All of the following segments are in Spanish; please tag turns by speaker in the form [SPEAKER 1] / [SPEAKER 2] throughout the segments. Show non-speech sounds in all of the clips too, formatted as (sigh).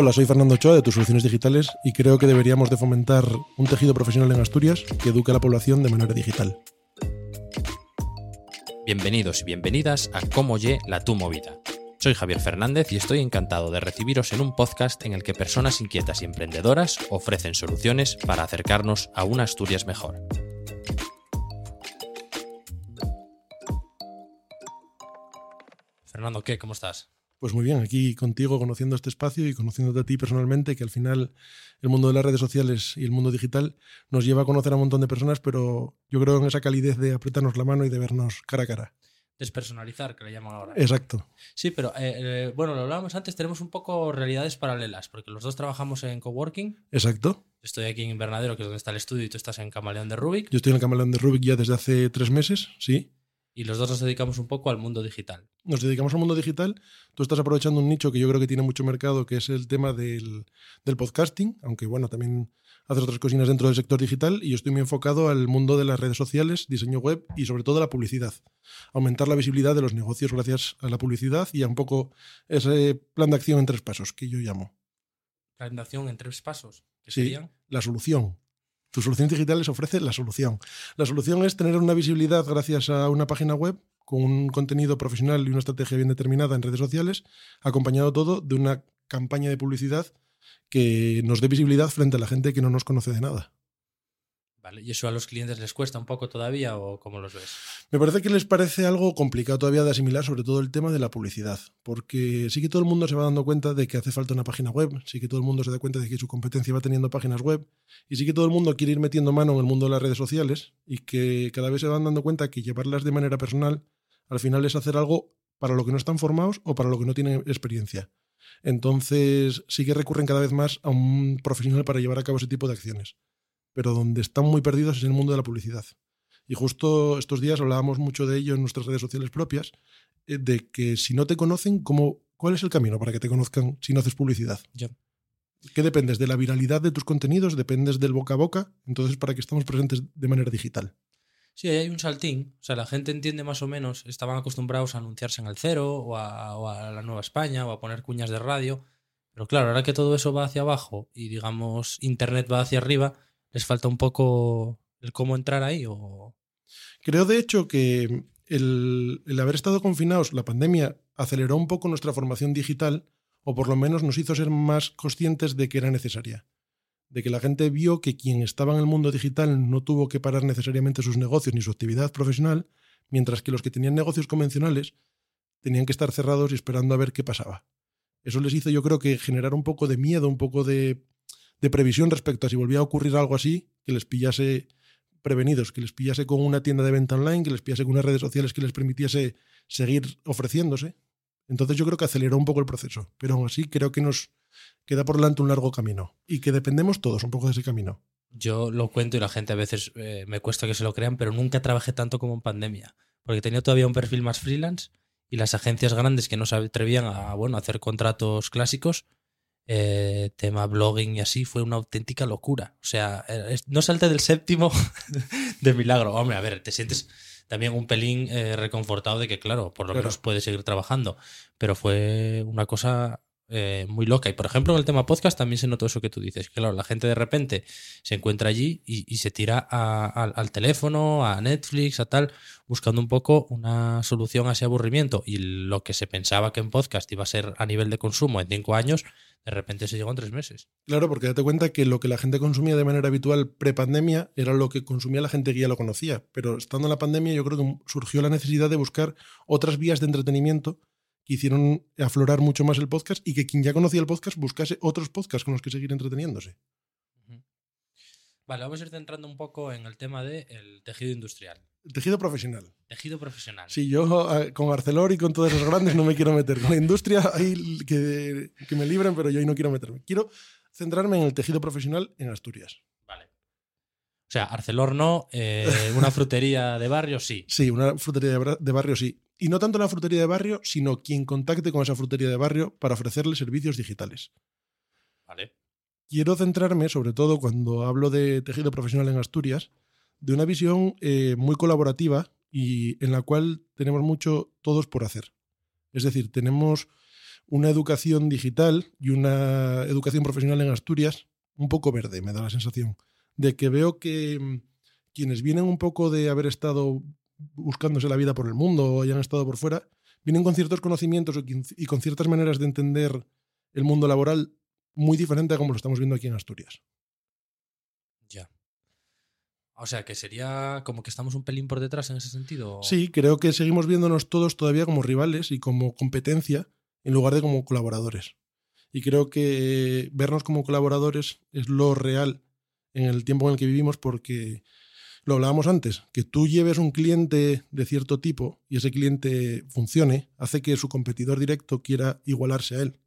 [SPEAKER 1] Hola, soy Fernando Ochoa de Tus Soluciones Digitales y creo que deberíamos de fomentar un tejido profesional en Asturias que eduque a la población de manera digital.
[SPEAKER 2] Bienvenidos y bienvenidas a Cómo Ye la Tu Movida. Soy Javier Fernández y estoy encantado de recibiros en un podcast en el que personas inquietas y emprendedoras ofrecen soluciones para acercarnos a una Asturias mejor. Fernando, ¿qué? ¿Cómo estás?
[SPEAKER 1] Pues muy bien, aquí contigo, conociendo este espacio y conociéndote a ti personalmente, que al final el mundo de las redes sociales y el mundo digital nos lleva a conocer a un montón de personas, pero yo creo en esa calidez de apretarnos la mano y de vernos cara a cara.
[SPEAKER 2] Despersonalizar, que le llaman ahora.
[SPEAKER 1] Exacto.
[SPEAKER 2] Sí, pero eh, eh, bueno, lo hablábamos antes, tenemos un poco realidades paralelas, porque los dos trabajamos en coworking.
[SPEAKER 1] Exacto.
[SPEAKER 2] Estoy aquí en Invernadero, que es donde está el estudio, y tú estás en Camaleón de Rubik.
[SPEAKER 1] Yo estoy en el Camaleón de Rubik ya desde hace tres meses, sí.
[SPEAKER 2] Y los dos nos dedicamos un poco al mundo digital.
[SPEAKER 1] Nos dedicamos al mundo digital. Tú estás aprovechando un nicho que yo creo que tiene mucho mercado, que es el tema del, del podcasting, aunque bueno, también haces otras cocinas dentro del sector digital y yo estoy muy enfocado al mundo de las redes sociales, diseño web y sobre todo la publicidad. Aumentar la visibilidad de los negocios gracias a la publicidad y a un poco ese plan de acción en tres pasos que yo llamo.
[SPEAKER 2] Plan de acción en tres pasos. ¿Qué
[SPEAKER 1] Sí,
[SPEAKER 2] serían?
[SPEAKER 1] la solución. Tu solución digital les ofrece la solución. La solución es tener una visibilidad gracias a una página web con un contenido profesional y una estrategia bien determinada en redes sociales, acompañado todo de una campaña de publicidad que nos dé visibilidad frente a la gente que no nos conoce de nada.
[SPEAKER 2] ¿Y eso a los clientes les cuesta un poco todavía o cómo los ves?
[SPEAKER 1] Me parece que les parece algo complicado todavía de asimilar, sobre todo el tema de la publicidad, porque sí que todo el mundo se va dando cuenta de que hace falta una página web, sí que todo el mundo se da cuenta de que su competencia va teniendo páginas web, y sí que todo el mundo quiere ir metiendo mano en el mundo de las redes sociales, y que cada vez se van dando cuenta que llevarlas de manera personal al final es hacer algo para lo que no están formados o para lo que no tienen experiencia. Entonces sí que recurren cada vez más a un profesional para llevar a cabo ese tipo de acciones. Pero donde están muy perdidos es en el mundo de la publicidad. Y justo estos días hablábamos mucho de ello en nuestras redes sociales propias, eh, de que si no te conocen, ¿cómo, ¿cuál es el camino para que te conozcan si no haces publicidad?
[SPEAKER 2] Ya.
[SPEAKER 1] ¿Qué dependes? ¿De la viralidad de tus contenidos? ¿Dependes del boca a boca? Entonces, ¿para qué estamos presentes de manera digital?
[SPEAKER 2] Sí, ahí hay un saltín. O sea, la gente entiende más o menos, estaban acostumbrados a anunciarse en el cero o a, o a la Nueva España o a poner cuñas de radio. Pero claro, ahora que todo eso va hacia abajo y digamos Internet va hacia arriba, les falta un poco el cómo entrar ahí o...
[SPEAKER 1] Creo, de hecho, que el, el haber estado confinados, la pandemia, aceleró un poco nuestra formación digital, o por lo menos nos hizo ser más conscientes de que era necesaria. De que la gente vio que quien estaba en el mundo digital no tuvo que parar necesariamente sus negocios ni su actividad profesional, mientras que los que tenían negocios convencionales tenían que estar cerrados y esperando a ver qué pasaba. Eso les hizo, yo creo que generar un poco de miedo, un poco de, de previsión respecto a si volvía a ocurrir algo así, que les pillase prevenidos, que les pillase con una tienda de venta online, que les pillase con unas redes sociales que les permitiese seguir ofreciéndose. Entonces yo creo que aceleró un poco el proceso, pero aún así creo que nos queda por delante un largo camino y que dependemos todos un poco de ese camino.
[SPEAKER 2] Yo lo cuento y la gente a veces eh, me cuesta que se lo crean, pero nunca trabajé tanto como en pandemia. Porque tenía todavía un perfil más freelance y las agencias grandes que no se atrevían a bueno, a hacer contratos clásicos, eh, tema blogging y así, fue una auténtica locura. O sea, eh, no salte del séptimo (laughs) de milagro. Hombre, a ver, te sientes también un pelín eh, reconfortado de que, claro, por lo
[SPEAKER 1] Claro.
[SPEAKER 2] menos puedes seguir trabajando. Pero fue una cosa eh, muy loca. Y por ejemplo, en el tema podcast también se notó eso que tú dices. Claro, la gente de repente se encuentra allí y, y se tira a- a- al teléfono, a Netflix, a tal, buscando un poco una solución a ese aburrimiento. Y lo que se pensaba que en podcast iba a ser a nivel de consumo en cinco años, de repente se llegó en tres meses.
[SPEAKER 1] Claro, porque date cuenta que lo que la gente consumía de manera habitual pre-pandemia era lo que consumía la gente que ya lo conocía. Pero estando en la pandemia yo creo que surgió la necesidad de buscar otras vías de entretenimiento que hicieron aflorar mucho más el podcast y que quien ya conocía el podcast buscase otros podcasts con los que seguir entreteniéndose.
[SPEAKER 2] Vale, vamos a ir centrando un poco en el tema del tejido industrial.
[SPEAKER 1] Tejido profesional.
[SPEAKER 2] Tejido profesional.
[SPEAKER 1] Sí, yo eh, con Arcelor y con todos esos grandes no me quiero meter. Con la industria ahí que, que me libren, pero yo ahí no quiero meterme. Quiero centrarme en el tejido profesional en Asturias.
[SPEAKER 2] Vale. O sea, Arcelor no, eh, una frutería de barrio sí.
[SPEAKER 1] Sí, una frutería de barrio sí. Y no tanto la frutería de barrio, sino quien contacte con esa frutería de barrio para ofrecerle servicios digitales.
[SPEAKER 2] Vale.
[SPEAKER 1] Quiero centrarme, sobre todo cuando hablo de tejido profesional en Asturias, de una visión eh, muy colaborativa y en la cual tenemos mucho todos por hacer. Es decir, tenemos una educación digital y una educación profesional en Asturias un poco verde, me da la sensación, de que veo que mm, quienes vienen un poco de haber estado buscándose la vida por el mundo o hayan estado por fuera, vienen con ciertos conocimientos y con ciertas maneras de entender el mundo laboral muy diferente a como lo estamos viendo aquí en Asturias.
[SPEAKER 2] O sea, que sería como que estamos un pelín por detrás en ese sentido.
[SPEAKER 1] Sí, creo que seguimos viéndonos todos todavía como rivales y como competencia en lugar de como colaboradores. Y creo que vernos como colaboradores es lo real en el tiempo en el que vivimos porque lo hablábamos antes, que tú lleves un cliente de cierto tipo y ese cliente funcione, hace que su competidor directo quiera igualarse a él.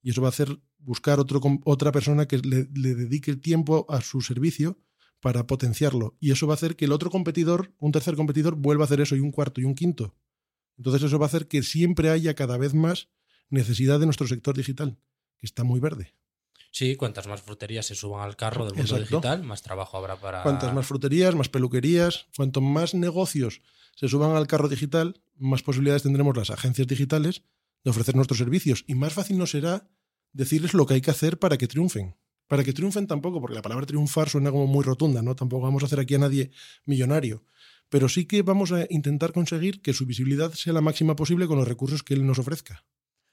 [SPEAKER 1] Y eso va a hacer buscar otro, otra persona que le dedique el tiempo a su servicio para potenciarlo. Y eso va a hacer que el otro competidor, un tercer competidor, vuelva a hacer eso y un cuarto y un quinto. Entonces eso va a hacer que siempre haya cada vez más necesidad de nuestro sector digital, que está muy verde.
[SPEAKER 2] Sí, cuantas más fruterías se suban al carro del mundo digital, más trabajo habrá para.
[SPEAKER 1] Cuantas más fruterías, más peluquerías, cuanto más negocios se suban al carro digital, más posibilidades tendremos las agencias digitales de ofrecer nuestros servicios y más fácil nos será decirles lo que hay que hacer para que triunfen. Para que triunfen tampoco, porque la palabra triunfar suena como muy rotunda, ¿no? Tampoco vamos a hacer aquí a nadie millonario. Pero sí que vamos a intentar conseguir que su visibilidad sea la máxima posible con los recursos que él nos ofrezca.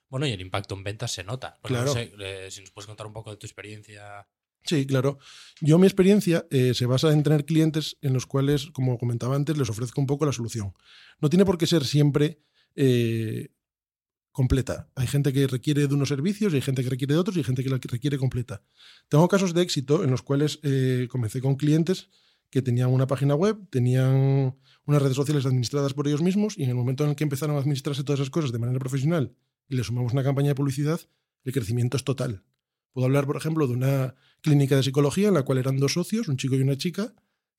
[SPEAKER 2] Bueno, y el impacto en ventas se nota. claro. Eh, si nos puedes contar un poco de tu experiencia.
[SPEAKER 1] Sí, claro. Yo mi experiencia eh, se basa en tener clientes en los cuales, como comentaba antes, les ofrezco un poco la solución. No tiene por qué ser siempre eh, completa. Hay gente que requiere de unos servicios, y hay gente que requiere de otros y hay gente que la requiere completa. Tengo casos de éxito en los cuales comencé con clientes que tenían una página web, tenían unas redes sociales administradas por ellos mismos y en el momento en el que empezaron a administrarse todas esas cosas de manera profesional y le sumamos una campaña de publicidad, el crecimiento es total. Puedo hablar, por ejemplo, de una clínica de psicología en la cual eran dos socios, un chico y una chica,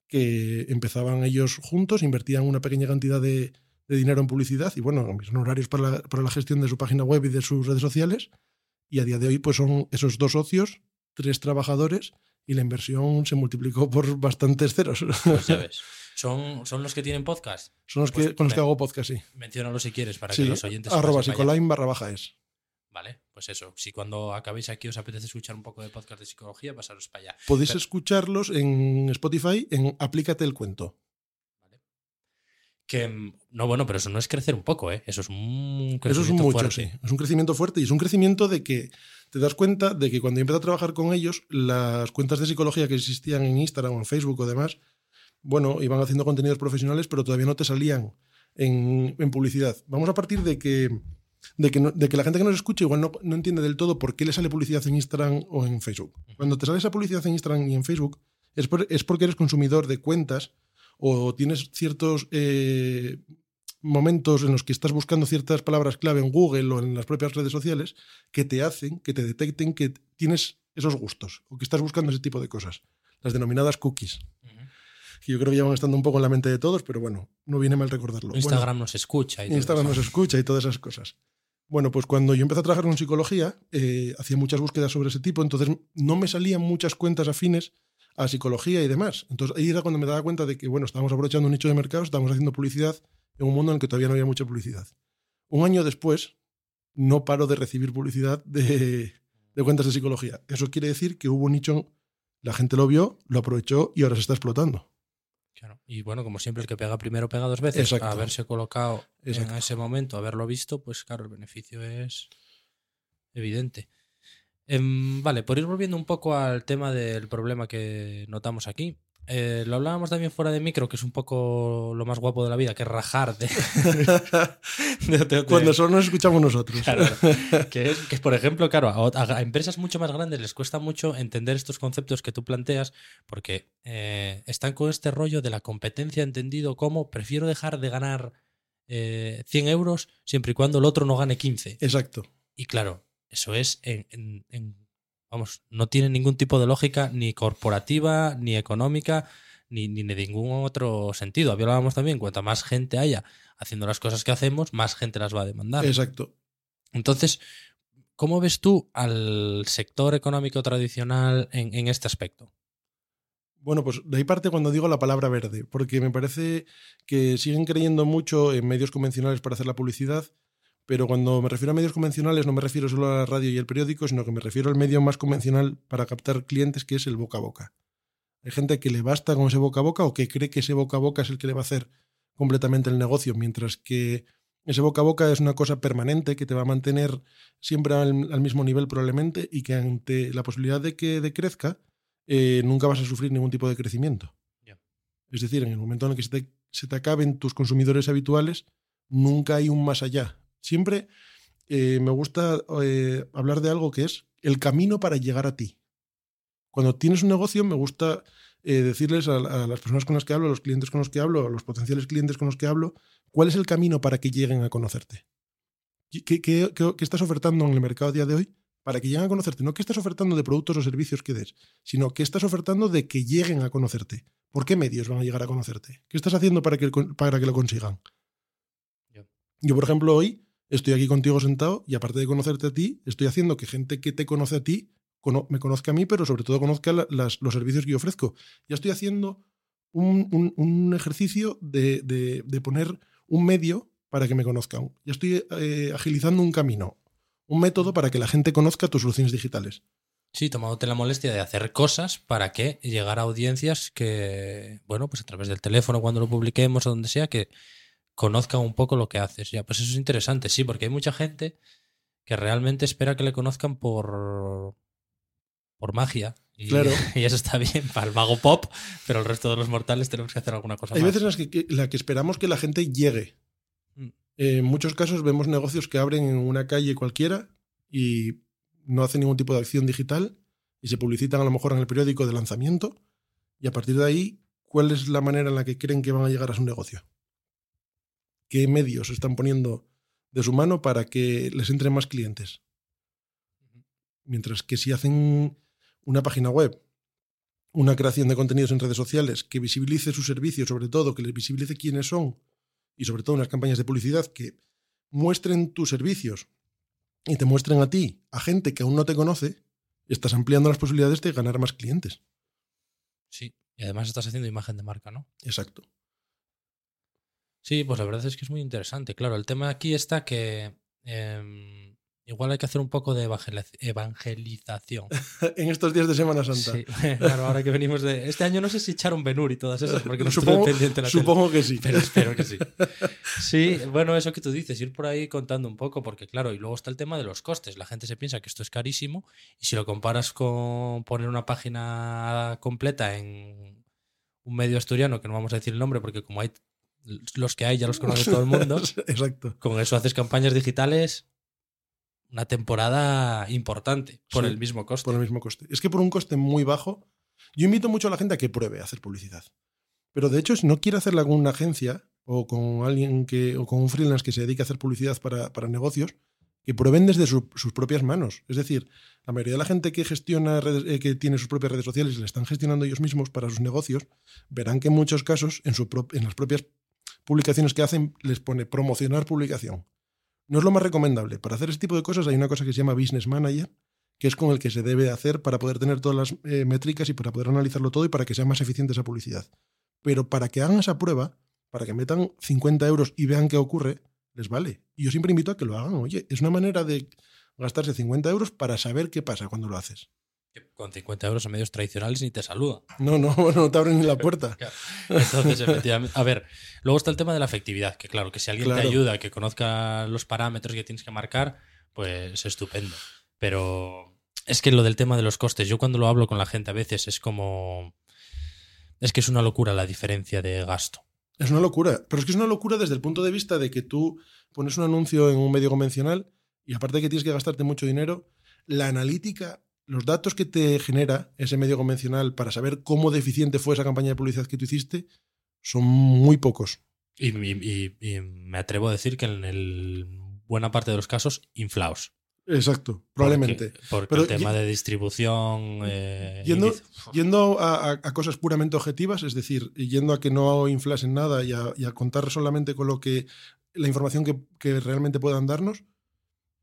[SPEAKER 1] que empezaban ellos juntos, invertían una pequeña cantidad de, dinero en publicidad y, bueno, son horarios para la, para la, gestión de su página web y de sus redes sociales. Y a día de hoy, pues son esos dos socios, tres trabajadores y la inversión se multiplicó por bastantes ceros.
[SPEAKER 2] Pues ya (laughs) ves. ¿Son, ¿Son los que tienen podcast?
[SPEAKER 1] Son los
[SPEAKER 2] pues
[SPEAKER 1] que, con los que hago podcast, sí.
[SPEAKER 2] Menciónalo si quieres para que los oyentes.
[SPEAKER 1] Arroba psicolain barra baja es.
[SPEAKER 2] Vale, pues eso. Si cuando acabéis aquí os apetece escuchar un poco de podcast de psicología, pasaros para allá.
[SPEAKER 1] Podéis escucharlos en Spotify en Aplícate el cuento.
[SPEAKER 2] Que, no, bueno, pero eso no es crecer un poco, ¿eh? Eso es un crecimiento
[SPEAKER 1] Eso es un mucho,
[SPEAKER 2] fuerte.
[SPEAKER 1] sí. Es un crecimiento fuerte y es un crecimiento de que te das cuenta de que cuando yo empecé a trabajar con ellos, las cuentas de psicología que existían en Instagram o en Facebook o demás, bueno, iban haciendo contenidos profesionales, pero todavía no te salían en, publicidad. Vamos a partir de que, de que, de que, la gente que nos escucha igual no, no, entiende del todo por qué le sale publicidad en Instagram o en Facebook. Cuando te sale esa publicidad en Instagram y en Facebook, es, es porque eres consumidor de cuentas o tienes ciertos eh, momentos en los que estás buscando ciertas palabras clave en Google o en las propias redes sociales que te hacen, que te detecten que tienes esos gustos o que estás buscando ese tipo de cosas, las denominadas cookies que yo creo que ya van estando un poco en la mente de todos, pero bueno, no viene mal recordarlo.
[SPEAKER 2] Instagram nos escucha.
[SPEAKER 1] Y Instagram nos escucha y todas esas cosas. Bueno, pues cuando yo empecé a trabajar con psicología, eh, hacía muchas búsquedas sobre ese tipo, entonces no me salían muchas cuentas afines a psicología y demás. Entonces ahí era cuando me daba cuenta de que, bueno, estábamos aprovechando un nicho de mercado, estábamos haciendo publicidad en un mundo en el que todavía no había mucha publicidad. Un año después, no paro de recibir publicidad de, de cuentas de psicología. Eso quiere decir que hubo un nicho, la gente lo vio, lo aprovechó y ahora se está explotando.
[SPEAKER 2] Y bueno, como siempre, el que pega primero pega dos veces. Haberse colocado en ese momento, haberlo visto, pues claro, el beneficio es evidente. Em, vale, por ir volviendo un poco al tema del problema que notamos aquí. Eh, lo hablábamos también fuera de micro, que es un poco lo más guapo de la vida, que es rajar de, (laughs)
[SPEAKER 1] Cuando solo nos escuchamos nosotros. (laughs)
[SPEAKER 2] que, es, que, por ejemplo, claro, a, empresas mucho más grandes les cuesta mucho entender estos conceptos que tú planteas, porque eh, están con este rollo de la competencia entendido como prefiero dejar de ganar eh, 100 euros siempre y cuando el otro no gane 15.
[SPEAKER 1] Exacto.
[SPEAKER 2] Y claro, eso es en vamos, no tiene ningún tipo de lógica ni corporativa, ni económica, ni, ni de ningún otro sentido. Hablábamos también, cuanta más gente haya haciendo las cosas que hacemos, más gente las va a demandar.
[SPEAKER 1] Exacto.
[SPEAKER 2] Entonces, ¿cómo ves tú al sector económico tradicional en, en este aspecto?
[SPEAKER 1] Bueno, pues de ahí parte cuando digo la palabra verde, porque me parece que siguen creyendo mucho en medios convencionales para hacer la publicidad, pero cuando me refiero a medios convencionales no me refiero solo a la radio y el periódico, sino que me refiero al medio más convencional para captar clientes, que es el boca a boca. Hay gente que le basta con ese boca a boca o que cree que ese boca a boca es el que le va a hacer completamente el negocio, mientras que ese boca a boca es una cosa permanente que te va a mantener siempre al, mismo nivel probablemente y que ante la posibilidad de que decrezca, eh, nunca vas a sufrir ningún tipo de crecimiento. Es decir, en el momento en el que se te, se te acaben tus consumidores habituales, nunca hay un más allá. Siempre eh, me gusta eh, hablar de algo que es el camino para llegar a ti. Cuando tienes un negocio, me gusta eh, decirles a, las personas con las que hablo, a los clientes con los que hablo, a los potenciales clientes con los que hablo, cuál es el camino para que lleguen a conocerte. ¿Qué, qué, estás ofertando en el mercado a día de hoy para que lleguen a conocerte? No qué estás ofertando de productos o servicios que des, sino qué estás ofertando de que lleguen a conocerte. ¿Por qué medios van a llegar a conocerte? ¿Qué estás haciendo para que, para que lo consigan? Yo, por ejemplo, hoy estoy aquí contigo sentado y aparte de conocerte a ti, estoy haciendo que gente que te conoce a ti me conozca a mí, pero sobre todo conozca los servicios que yo ofrezco. Ya estoy haciendo un, ejercicio de, poner un medio para que me conozcan. Ya estoy eh, agilizando un camino, un método para que la gente conozca tus soluciones digitales.
[SPEAKER 2] Sí, tomándote la molestia de hacer cosas para que llegar a audiencias que, bueno, pues a través del teléfono, cuando lo publiquemos o donde sea, que conozcan un poco lo que haces. Ya, pues eso es interesante, sí, porque hay mucha gente que realmente espera que le conozcan por, por magia. Y,
[SPEAKER 1] claro. (laughs)
[SPEAKER 2] y eso está bien para el mago pop, pero el resto de los mortales tenemos que hacer alguna cosa
[SPEAKER 1] Hay
[SPEAKER 2] más.
[SPEAKER 1] veces en las que, la que esperamos que la gente llegue. Mm. en muchos casos vemos negocios que abren en una calle cualquiera y no hacen ningún tipo de acción digital y se publicitan a lo mejor en el periódico de lanzamiento y a partir de ahí, ¿cuál es la manera en la que creen que van a llegar a su negocio? Qué medios están poniendo de su mano para que les entren más clientes. Mientras que si hacen una página web, una creación de contenidos en redes sociales que visibilice su servicio, sobre todo que les visibilice quiénes son y sobre todo unas campañas de publicidad que muestren tus servicios y te muestren a ti, a gente que aún no te conoce, estás ampliando las posibilidades de ganar más clientes.
[SPEAKER 2] Sí, y además estás haciendo imagen de marca, ¿no?
[SPEAKER 1] Exacto.
[SPEAKER 2] Sí, pues la verdad es que es muy interesante. Claro, el tema aquí está que em, igual hay que hacer un poco de evangelización. (laughs)
[SPEAKER 1] en estos días de Semana Santa.
[SPEAKER 2] Sí, (laughs) claro, ahora que venimos de. Este año no sé si echaron Benur y todas esas, porque no
[SPEAKER 1] supongo,
[SPEAKER 2] pendiente la
[SPEAKER 1] Supongo que sí.
[SPEAKER 2] Pero espero que sí. (laughs) Sí, bueno, eso que tú dices, ir por ahí contando un poco, porque claro, y luego está el tema de los costes. La gente se piensa que esto es carísimo, y si lo comparas con poner una página completa en un medio asturiano, que no vamos a decir el nombre, porque como hay los que hay ya los conoce (laughs) todo el mundo.
[SPEAKER 1] Exacto.
[SPEAKER 2] Con eso haces campañas digitales una temporada importante por el mismo coste.
[SPEAKER 1] Por el mismo coste. Es que por un coste muy bajo, yo invito mucho a la gente a que pruebe a hacer publicidad. Pero de hecho, si no quiere hacerla con una agencia o con alguien que, o con un freelance que se dedique a hacer publicidad para, para negocios, que prueben desde sus propias manos. Es decir, la mayoría de la gente que gestiona eh, que tiene sus propias redes sociales y le están gestionando ellos mismos para sus negocios, verán que en muchos casos, en, su en las propias publicaciones que hacen les pone promocionar publicación. No es lo más recomendable. Para hacer este tipo de cosas hay una cosa que se llama Business Manager, que es con el que se debe hacer para poder tener todas las eh, métricas y para poder analizarlo todo y para que sea más eficiente esa publicidad. Pero para que hagan esa prueba, para que metan 50 euros y vean qué ocurre, les vale. Y yo siempre invito a que lo hagan. Oye, es una manera de gastarse 50 euros para saber qué pasa cuando lo haces
[SPEAKER 2] con 50 euros en medios tradicionales ni te saluda.
[SPEAKER 1] No, no, (laughs) no te abren ni la (laughs) puerta.
[SPEAKER 2] Entonces, efectivamente. A ver, luego está el tema de la efectividad, que claro, que si alguien te ayuda, que conozca los parámetros que tienes que marcar, pues estupendo. Pero es que lo del tema de los costes, yo cuando lo hablo con la gente a veces es como. Es que es una locura la diferencia de gasto.
[SPEAKER 1] Es una locura, pero es que es una locura desde el punto de vista de que tú pones un anuncio en un medio convencional y aparte de que tienes que gastarte mucho dinero, la analítica los datos que te genera ese medio convencional para saber cómo deficiente fue esa campaña de publicidad que tú hiciste son muy pocos.
[SPEAKER 2] Y, me atrevo a decir que en el, buena parte de los casos, inflaos.
[SPEAKER 1] Exacto, probablemente.
[SPEAKER 2] Porque, el tema de distribución. Eh,
[SPEAKER 1] yendo, a, cosas puramente objetivas, es decir, yendo a que no inflasen nada y a, contar solamente con lo que la información que, que realmente puedan darnos,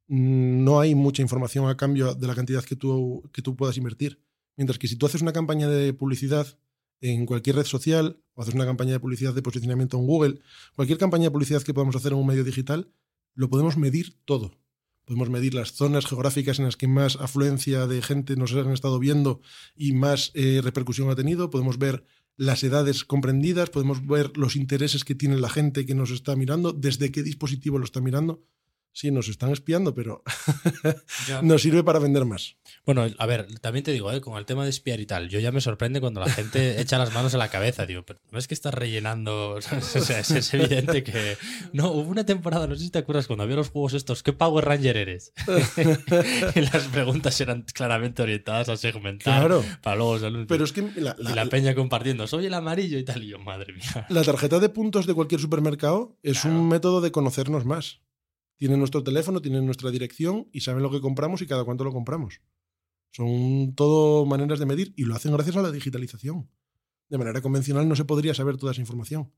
[SPEAKER 1] no hay mucha información a cambio de la cantidad que tú, que tú puedas invertir. Mientras que si tú haces una campaña de publicidad en cualquier red social o haces una campaña de publicidad de posicionamiento en Google, cualquier campaña de publicidad que podamos hacer en un medio digital, lo podemos medir todo. Podemos medir las zonas geográficas en las que más afluencia de gente nos han estado viendo y más eh, repercusión ha tenido. Podemos ver las edades comprendidas, podemos ver los intereses que tiene la gente que nos está mirando, desde qué dispositivo lo está mirando. Sí, nos están espiando, pero (laughs) nos sirve para vender más.
[SPEAKER 2] Bueno, a ver, también te digo, ¿eh? con el tema de espiar y tal, yo ya me sorprende cuando la gente (laughs) echa las manos en la cabeza. Digo, pero no es que estás rellenando. (laughs) O sea, es, evidente que. No, hubo una temporada, no sé si te acuerdas, cuando había los juegos estos, ¿qué Power Ranger eres? y las preguntas eran claramente orientadas a segmentar
[SPEAKER 1] claro.
[SPEAKER 2] para luego salir.
[SPEAKER 1] Pero es que la,
[SPEAKER 2] y la peña compartiendo, soy el amarillo y tal, y yo, madre mía.
[SPEAKER 1] La tarjeta de puntos de cualquier supermercado es
[SPEAKER 2] Claro.
[SPEAKER 1] un método de conocernos más. Tienen nuestro teléfono, tienen nuestra dirección y saben lo que compramos y cada cuánto lo compramos. Son todo maneras de medir y lo hacen gracias a la digitalización. De manera convencional no se podría saber toda esa información.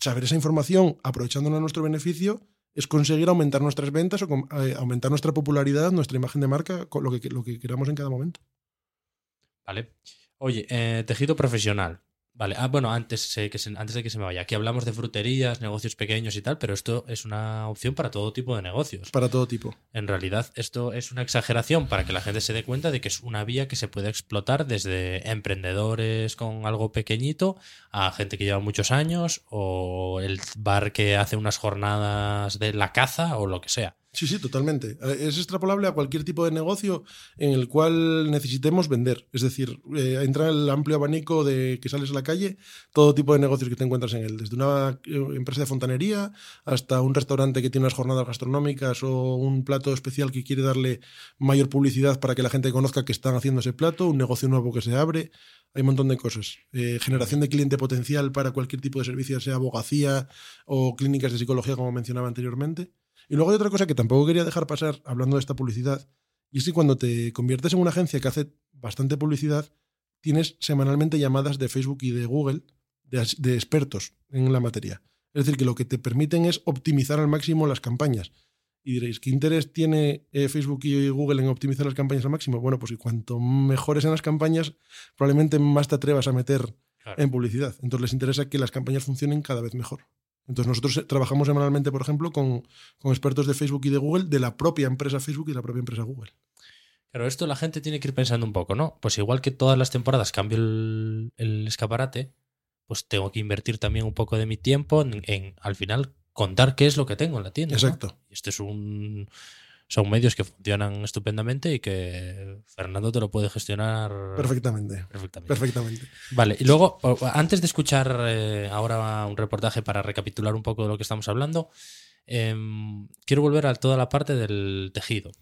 [SPEAKER 1] Saber esa información aprovechándola a nuestro beneficio es conseguir aumentar nuestras ventas o eh, aumentar nuestra popularidad, nuestra imagen de marca, con lo que, lo que queramos en cada momento.
[SPEAKER 2] Vale. Oye, eh, tejido profesional. Vale, ah, bueno, antes, eh, que se- antes de que se me vaya, aquí hablamos de fruterías, negocios pequeños y tal, pero esto es una opción para todo tipo de negocios.
[SPEAKER 1] Para todo tipo.
[SPEAKER 2] En realidad, esto es una exageración para que la gente se dé cuenta de que es una vía que se puede explotar desde emprendedores con algo pequeñito a gente que lleva muchos años o el bar que hace unas jornadas de la caza o lo que sea.
[SPEAKER 1] Sí, sí, totalmente. Eh, Es extrapolable a cualquier tipo de negocio en el cual necesitemos vender. Es decir, eh, entra el amplio abanico de que sales a la calle, todo tipo de negocios que te encuentras en él. Desde una eh, empresa de fontanería hasta un restaurante que tiene unas jornadas gastronómicas o un plato especial que quiere darle mayor publicidad para que la gente conozca que están haciendo ese plato, un negocio nuevo que se abre. Hay un montón de cosas. Eh, generación de cliente potencial para cualquier tipo de servicio, sea abogacía o clínicas de psicología, como mencionaba anteriormente. Y luego hay otra cosa que tampoco quería dejar pasar hablando de esta publicidad, y es que cuando te conviertes en una agencia que hace bastante publicidad, tienes semanalmente llamadas de Facebook y de Google de, expertos en la materia. Es decir, que lo que te permiten es optimizar al máximo las campañas. Y diréis, ¿qué interés tiene eh, Facebook y Google en optimizar las campañas al máximo? Bueno, pues y cuanto mejores en las campañas, probablemente más te atrevas a meter
[SPEAKER 2] Claro.
[SPEAKER 1] en publicidad. Entonces les interesa que las campañas funcionen cada vez mejor. Entonces nosotros eh, trabajamos semanalmente, por ejemplo, con, con expertos de Facebook y de Google, de la propia empresa Facebook y de la propia empresa Google.
[SPEAKER 2] Pero esto la gente tiene que ir pensando un poco, ¿no? Pues igual que todas las temporadas cambio el, el escaparate, pues tengo que invertir también un poco de mi tiempo en, en, al final contar qué es lo que tengo en la tienda. ¿no?
[SPEAKER 1] Exacto.
[SPEAKER 2] Y este es un son medios que funcionan estupendamente y que Fernando te lo puede gestionar
[SPEAKER 1] Perfectamente.
[SPEAKER 2] perfectamente.
[SPEAKER 1] Perfectamente.
[SPEAKER 2] Vale, y luego, antes de escuchar eh, ahora un reportaje para recapitular un poco de lo que estamos hablando, em, quiero volver a toda la parte del tejido.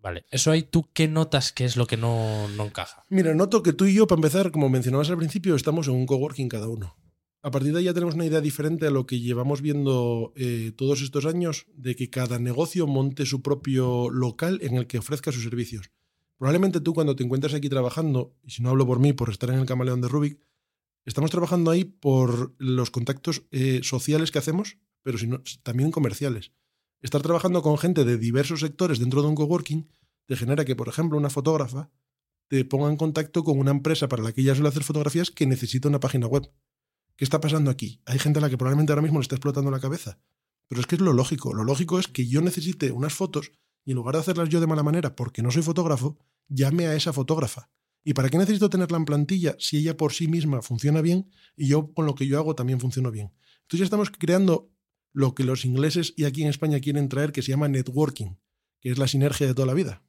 [SPEAKER 2] Vale, eso ahí, ¿tú qué notas que es lo que no, no encaja?
[SPEAKER 1] Mira, noto que tú y yo, para empezar, como mencionabas al principio, estamos en un coworking cada uno. A partir de ahí ya tenemos una idea diferente a lo que llevamos viendo eh, todos estos años de que cada negocio monte su propio local en el que ofrezca sus servicios. Probablemente tú cuando te encuentres aquí trabajando, y si no hablo por mí, por estar en el camaleón de Rubik, estamos trabajando ahí por los contactos eh, sociales que hacemos, pero también comerciales. Estar trabajando con gente de diversos sectores dentro de un coworking te genera que, por ejemplo, una fotógrafa te ponga en contacto con una empresa para la que ella suele hacer fotografías que necesita una página web. ¿Qué está pasando aquí? Hay gente a la que probablemente ahora mismo le está explotando la cabeza. Pero es que es lo lógico. Lo lógico es que yo necesite unas fotos y en lugar de hacerlas yo de mala manera porque no soy fotógrafo, llame a esa fotógrafa. ¿Y para qué necesito tenerla en plantilla si ella por sí misma funciona bien y yo con lo que yo hago también funciono bien? Entonces ya estamos creando lo que los ingleses y aquí en España quieren traer que se llama networking, que es la sinergia de toda la vida.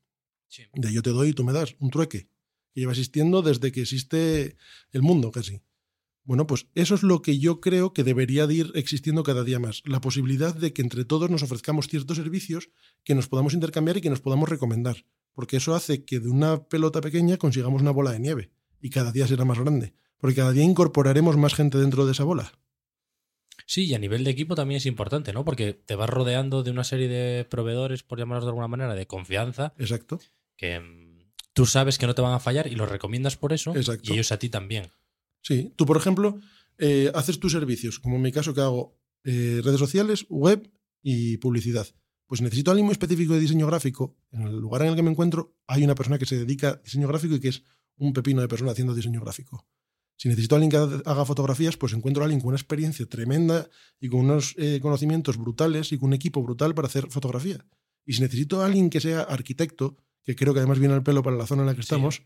[SPEAKER 1] De yo te doy y tú me das, un trueque, que lleva existiendo desde que existe el mundo casi. Bueno, pues eso es lo que yo creo que debería de ir existiendo cada día más. La posibilidad de que entre todos nos ofrezcamos ciertos servicios que nos podamos intercambiar y que nos podamos recomendar. Porque eso hace que de una pelota pequeña consigamos una bola de nieve. Y cada día será más grande. Porque cada día incorporaremos más gente dentro de esa bola.
[SPEAKER 2] Sí, y a nivel de equipo también es importante, ¿no? Porque te vas rodeando de una serie de proveedores, por llamarlos de alguna manera, de confianza,
[SPEAKER 1] Exacto.
[SPEAKER 2] que mm, tú sabes que no te van a fallar y los recomiendas por eso,
[SPEAKER 1] Exacto.
[SPEAKER 2] y ellos a ti también.
[SPEAKER 1] Sí, tú, por ejemplo, eh, haces tus servicios, como en mi caso que hago eh, redes sociales, web y publicidad. Pues necesito alguien muy específico de diseño gráfico. En el lugar en el que me encuentro hay una persona que se dedica a diseño gráfico y que es un pepino de persona haciendo diseño gráfico. Si necesito a alguien que haga fotografías, pues encuentro a alguien con una experiencia tremenda y con unos eh, conocimientos brutales y con un equipo brutal para hacer fotografía. Y si necesito a alguien que sea arquitecto, que creo que además viene al pelo para la zona en la que estamos,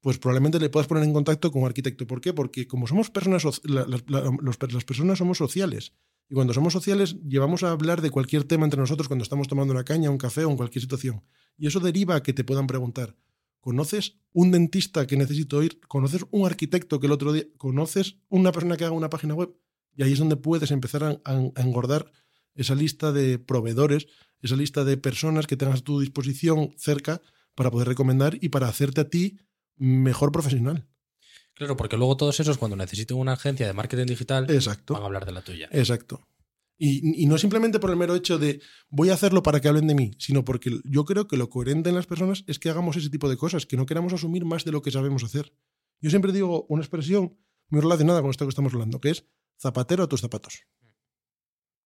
[SPEAKER 1] pues probablemente le puedas poner en contacto con un arquitecto. ¿Por qué? Porque como somos personas, las personas somos sociales. Y cuando somos sociales, llevamos a hablar de cualquier tema entre nosotros cuando estamos tomando una caña, un café o en cualquier situación. Y eso deriva a que te puedan preguntar, ¿conoces un dentista que necesito ir? ¿Conoces un arquitecto que el otro día? ¿Conoces una persona que haga una página web? Y ahí es donde puedes empezar a, a engordar esa lista de proveedores, esa lista de personas que tengas a tu disposición cerca para poder recomendar y para hacerte a ti mejor profesional.
[SPEAKER 3] Claro, porque luego todos esos, cuando necesiten una agencia de marketing digital,
[SPEAKER 1] Exacto.
[SPEAKER 3] van a hablar de la tuya.
[SPEAKER 1] Exacto. Y, no simplemente por el mero hecho de voy a hacerlo para que hablen de mí, sino porque yo creo que lo coherente en las personas es que hagamos ese tipo de cosas, que no queramos asumir más de lo que sabemos hacer. Yo siempre digo una expresión muy relacionada con esto que estamos hablando, que es zapatero a tus zapatos.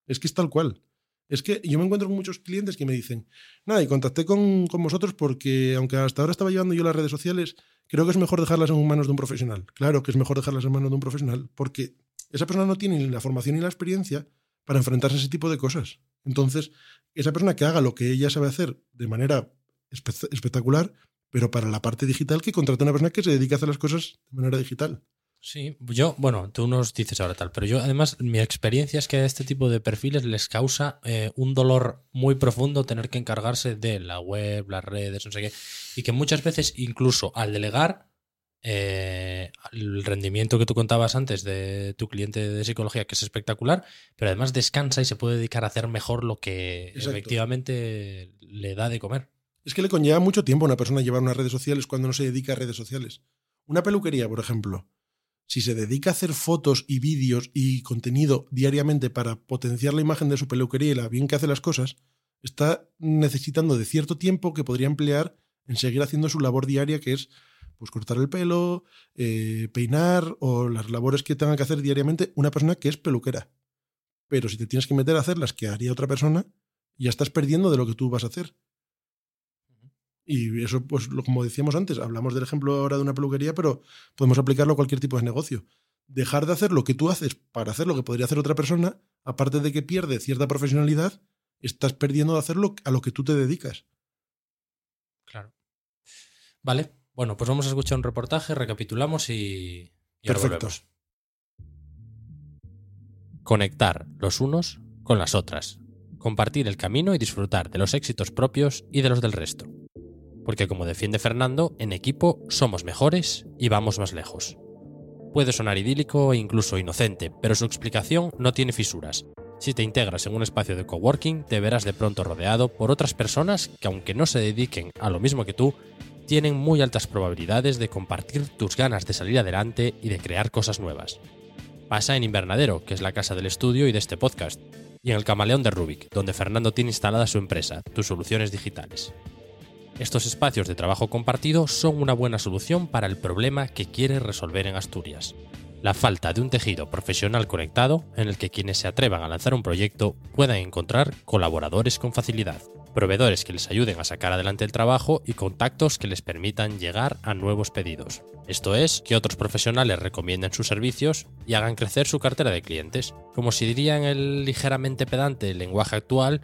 [SPEAKER 1] Es que es tal cual. Es que yo me encuentro con muchos clientes que me dicen, nada, y contacté con, con, vosotros porque aunque hasta ahora estaba llevando yo las redes sociales, creo que es mejor dejarlas en manos de un profesional. Claro que es mejor dejarlas en manos de un profesional porque esa persona no tiene ni la formación ni la experiencia para enfrentarse a ese tipo de cosas. Entonces, esa persona que haga lo que ella sabe hacer de manera espectacular, pero para la parte digital, que contrate a una persona que se dedique a hacer las cosas de manera digital.
[SPEAKER 3] Sí, yo, bueno, tú nos dices ahora tal, pero yo además mi experiencia es que a este tipo de perfiles les causa eh, un dolor muy profundo tener que encargarse de la web, las redes, no sé qué, y que muchas veces incluso al delegar eh, el rendimiento que tú contabas antes de tu cliente de psicología, que es espectacular, pero además descansa y se puede dedicar a hacer mejor lo que efectivamente le da de comer.
[SPEAKER 1] Es que le conlleva mucho tiempo a una persona llevar unas redes sociales cuando no se dedica a redes sociales. Una peluquería, por ejemplo si se dedica a hacer fotos y vídeos y contenido diariamente para potenciar la imagen de su peluquería y la bien que hace las cosas, está necesitando de cierto tiempo que podría emplear en seguir haciendo su labor diaria, que es pues cortar el pelo, eh, peinar o las labores que tenga que hacer diariamente una persona que es peluquera. Pero si te tienes que meter a hacer las que haría otra persona, ya estás perdiendo de lo que tú vas a hacer. Y eso, pues como decíamos antes, hablamos del ejemplo ahora de una peluquería, pero podemos aplicarlo a cualquier tipo de negocio. Dejar de hacer lo que tú haces para hacer lo que podría hacer otra persona, aparte de que pierde cierta profesionalidad, estás perdiendo de hacerlo a lo que tú te dedicas.
[SPEAKER 3] Claro. Vale, bueno, pues vamos a escuchar un reportaje, recapitulamos y, y
[SPEAKER 1] Perfecto.
[SPEAKER 3] Conectar los unos con las otras. Compartir el camino y disfrutar de los éxitos propios y de los del resto porque como defiende Fernando, en equipo somos mejores y vamos más lejos. Puede sonar idílico e incluso inocente, pero su explicación no tiene fisuras. Si te integras en un espacio de coworking, te verás de pronto rodeado por otras personas que aunque no se dediquen a lo mismo que tú, tienen muy altas probabilidades de compartir tus ganas de salir adelante y de crear cosas nuevas. Pasa en Invernadero, que es la casa del estudio y de este podcast, y en el Camaleón de Rubik, donde Fernando tiene instalada su empresa, Tus Soluciones Digitales. Estos espacios de trabajo compartido son una buena solución para el problema que quiere resolver en Asturias. La falta de un tejido profesional conectado en el que quienes se atrevan a lanzar un proyecto puedan encontrar colaboradores con facilidad, proveedores que les ayuden a sacar adelante el trabajo y contactos que les permitan llegar a nuevos pedidos. Esto es, que otros profesionales recomienden sus servicios y hagan crecer su cartera de clientes. Como si diría en el ligeramente pedante lenguaje actual,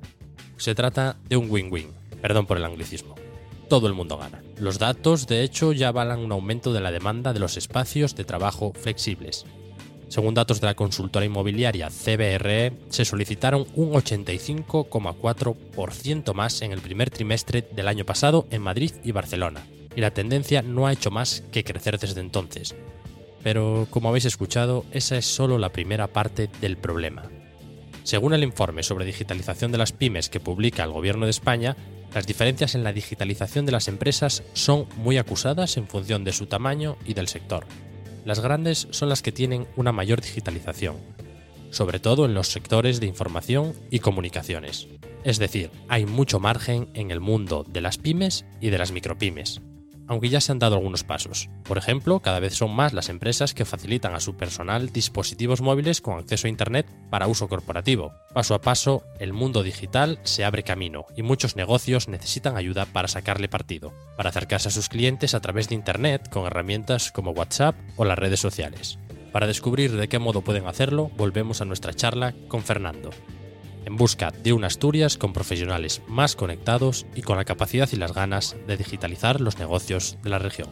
[SPEAKER 3] se trata de un win-win. Perdón por el anglicismo todo el mundo gana. Los datos, de hecho, ya avalan un aumento de la demanda de los espacios de trabajo flexibles. Según datos de la consultora inmobiliaria CBRE, se solicitaron un 85,4% más en el primer trimestre del año pasado en Madrid y Barcelona, y la tendencia no ha hecho más que crecer desde entonces. Pero, como habéis escuchado, esa es solo la primera parte del problema. Según el informe sobre digitalización de las pymes que publica el Gobierno de España, las diferencias en la digitalización de las empresas son muy acusadas en función de su tamaño y del sector. Las grandes son las que tienen una mayor digitalización, sobre todo en los sectores de información y comunicaciones. Es decir, hay mucho margen en el mundo de las pymes y de las micropymes.
[SPEAKER 2] Aunque ya se han dado algunos pasos. Por ejemplo, cada vez son más las empresas que facilitan a su personal dispositivos móviles con acceso a Internet para uso corporativo. Paso a paso, el mundo digital se abre camino y muchos negocios necesitan ayuda para sacarle partido, para acercarse a sus clientes a través de Internet con herramientas como WhatsApp o las redes sociales. Para descubrir de qué modo pueden hacerlo, volvemos a nuestra charla con Fernando, en busca de una Asturias con profesionales más conectados y con la capacidad y las ganas de digitalizar los negocios de la región.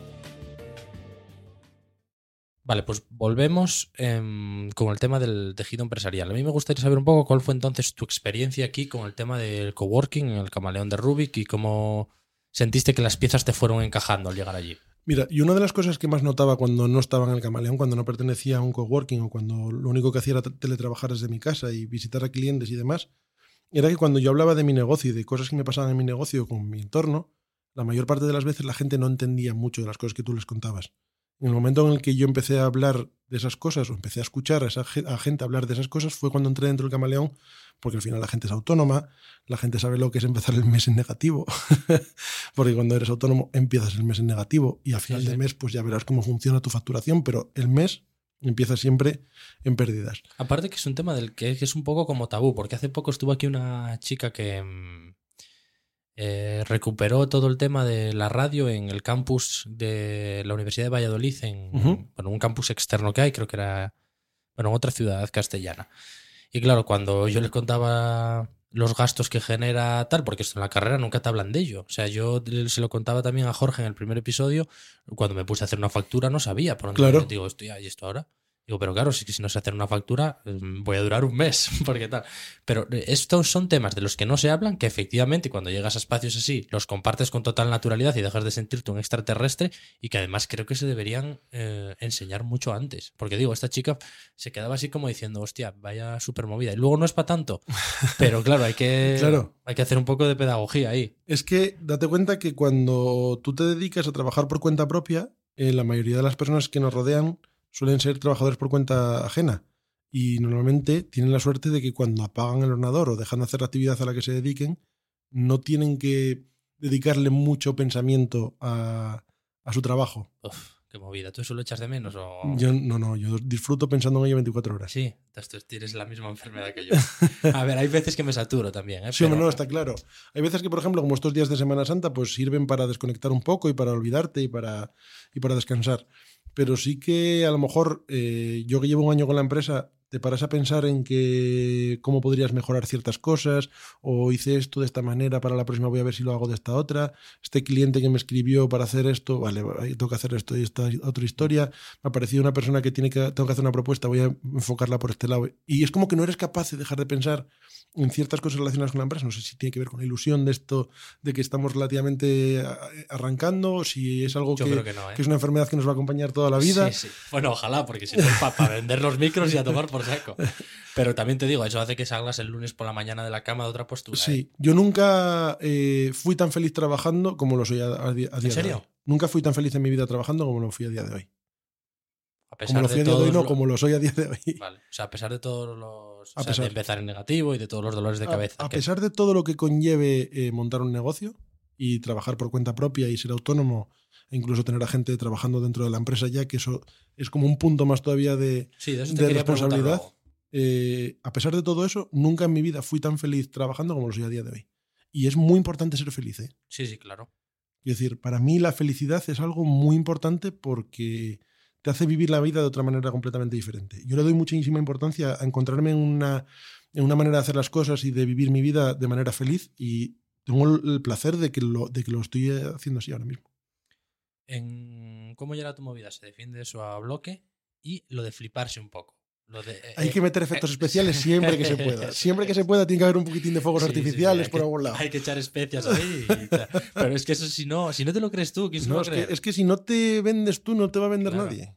[SPEAKER 2] Vale, pues volvemos em, con el tema del tejido empresarial. A mí me gustaría saber un poco cuál fue entonces tu experiencia aquí con el tema del coworking, el camaleón de Rubik y cómo sentiste que las piezas te fueron encajando al llegar allí.
[SPEAKER 1] Mira, y una de las cosas que más notaba cuando no estaba en el camaleón, cuando no pertenecía a un coworking o cuando lo único que hacía era teletrabajar desde mi casa y visitar a clientes y demás, era que cuando yo hablaba de mi negocio y de cosas que me pasaban en mi negocio con mi entorno, la mayor parte de las veces la gente no entendía mucho de las cosas que tú les contabas. En el momento en el que yo empecé a hablar de esas cosas o empecé a escuchar a esa gente hablar de esas cosas fue cuando entré dentro del camaleón porque al final la gente es autónoma, la gente sabe lo que es empezar el mes en negativo, (laughs) porque cuando eres autónomo empiezas el mes en negativo y al final del mes pues ya verás cómo funciona tu facturación, pero el mes empieza siempre en pérdidas.
[SPEAKER 2] Aparte que es un tema del que es un poco como tabú, porque hace poco estuvo aquí una chica que mm, eh, recuperó todo el tema de la radio en el campus de la Universidad de Valladolid, en bueno, un campus externo que hay, creo que era bueno, en otra ciudad castellana. Y claro, cuando yo le contaba los gastos que genera tal, porque esto en la carrera nunca te hablan de ello. O sea, yo se lo contaba también a Jorge en el primer episodio, cuando me puse a hacer una factura no sabía por dónde
[SPEAKER 1] claro.
[SPEAKER 2] digo, estoy ¿y esto ahora? Digo, pero claro, si, si no sé hacer una factura, mm, voy a durar un mes, (laughs) porque tal. Pero eh, estos son temas de los que no se hablan, que efectivamente cuando llegas a espacios así, los compartes con total naturalidad y dejas de sentirte un extraterrestre, y que además creo que se deberían eh, enseñar mucho antes. Porque digo, esta chica se quedaba así como diciendo, hostia, vaya súper movida. Y luego no es para tanto. (laughs) Pero claro, hay que,
[SPEAKER 1] claro.
[SPEAKER 2] hay que hacer un poco de pedagogía ahí.
[SPEAKER 1] Es que date cuenta que cuando tú te dedicas a trabajar por cuenta propia, eh, la mayoría de las personas que nos rodean suelen ser trabajadores por cuenta ajena y normalmente tienen la suerte de que cuando apagan el ordenador o dejan de hacer la actividad a la que se dediquen, no tienen que dedicarle mucho pensamiento a, su trabajo.
[SPEAKER 2] Uf, qué movida. ¿Tú eso lo echas de menos? O...
[SPEAKER 1] Yo no, no, yo disfruto pensando en ello 24 horas.
[SPEAKER 2] Sí, entonces tienes la misma enfermedad que yo. (laughs) A ver, hay veces que me saturo también. ¿eh?
[SPEAKER 1] Sí, no, está claro. Hay veces que, por ejemplo, como estos días de Semana Santa, pues sirven para desconectar un poco y para olvidarte y para, y para descansar pero sí que a lo mejor eh, yo que llevo un año con la empresa, te paras a pensar en que cómo podrías mejorar ciertas cosas, o hice esto de esta manera, para la próxima voy a ver si lo hago de esta otra, este cliente que me escribió para hacer esto, vale, tengo que hacer esto y esta otra historia, me ha parecido una persona que, tiene que tengo que hacer una propuesta, voy a enfocarla por este lado. Y es como que no eres capaz de dejar de pensar en ciertas cosas relacionadas con la empresa. No sé si tiene que ver con la ilusión de esto, de que estamos relativamente eh, arrancando, o si es algo que,
[SPEAKER 2] ¿eh?
[SPEAKER 1] que, es una enfermedad que nos va a acompañar toda la vida.
[SPEAKER 2] Sí, sí. Bueno, ojalá, porque si no, para vender los micros y a tomar por saco. (laughs) Pero también te digo, eso hace que salgas el lunes por la mañana de la cama de otra postura.
[SPEAKER 1] Sí,
[SPEAKER 2] ¿eh?
[SPEAKER 1] yo nunca fui tan feliz trabajando como lo soy a, día,
[SPEAKER 2] ¿En serio?
[SPEAKER 1] hoy. Nunca fui tan feliz en mi vida trabajando como lo fui a día de hoy.
[SPEAKER 2] A pesar
[SPEAKER 1] como lo fui
[SPEAKER 2] de
[SPEAKER 1] a día de hoy, no,
[SPEAKER 2] lo-
[SPEAKER 1] como lo soy a día de hoy.
[SPEAKER 2] Vale. O sea, a pesar de todos.
[SPEAKER 1] A
[SPEAKER 2] o sea,
[SPEAKER 1] pesar.
[SPEAKER 2] de empezar en negativo y de todos los dolores de cabeza.
[SPEAKER 1] A,
[SPEAKER 2] que-
[SPEAKER 1] pesar de todo lo que conlleve eh, montar un negocio y trabajar por cuenta propia y ser autónomo, e incluso tener a gente trabajando dentro de la empresa ya, que eso es como un punto más todavía de,
[SPEAKER 2] Sí,
[SPEAKER 1] responsabilidad. eh, a pesar de todo eso, nunca en mi vida fui tan feliz trabajando como lo soy a día de hoy. Y es muy importante ser feliz. ¿eh?
[SPEAKER 2] Sí, sí, claro.
[SPEAKER 1] Es decir, para mí la felicidad es algo muy importante porque te hace vivir la vida de otra manera completamente diferente. Yo le doy muchísima importancia a encontrarme en una, en una manera de hacer las cosas y de vivir mi vida de manera feliz y tengo el placer de que lo, de que lo estoy haciendo así ahora mismo.
[SPEAKER 2] En cómo llega tu movida, se defiende eso a bloque y lo de fliparse un poco. Lo de, eh,
[SPEAKER 1] Hay
[SPEAKER 2] eh,
[SPEAKER 1] que meter efectos especiales siempre que se pueda. (laughs) Siempre que se pueda tiene que haber un poquitín de fuegos
[SPEAKER 2] Sí, sí, sí,
[SPEAKER 1] artificiales por
[SPEAKER 2] que-
[SPEAKER 1] algún lado.
[SPEAKER 2] Hay que echar especias ahí. Pero es que eso si no, si no te lo crees tú, ¿quién lo
[SPEAKER 1] No, es, que,
[SPEAKER 2] creer?
[SPEAKER 1] es que si no te vendes tú, no te va a vender
[SPEAKER 2] Claro.
[SPEAKER 1] nadie.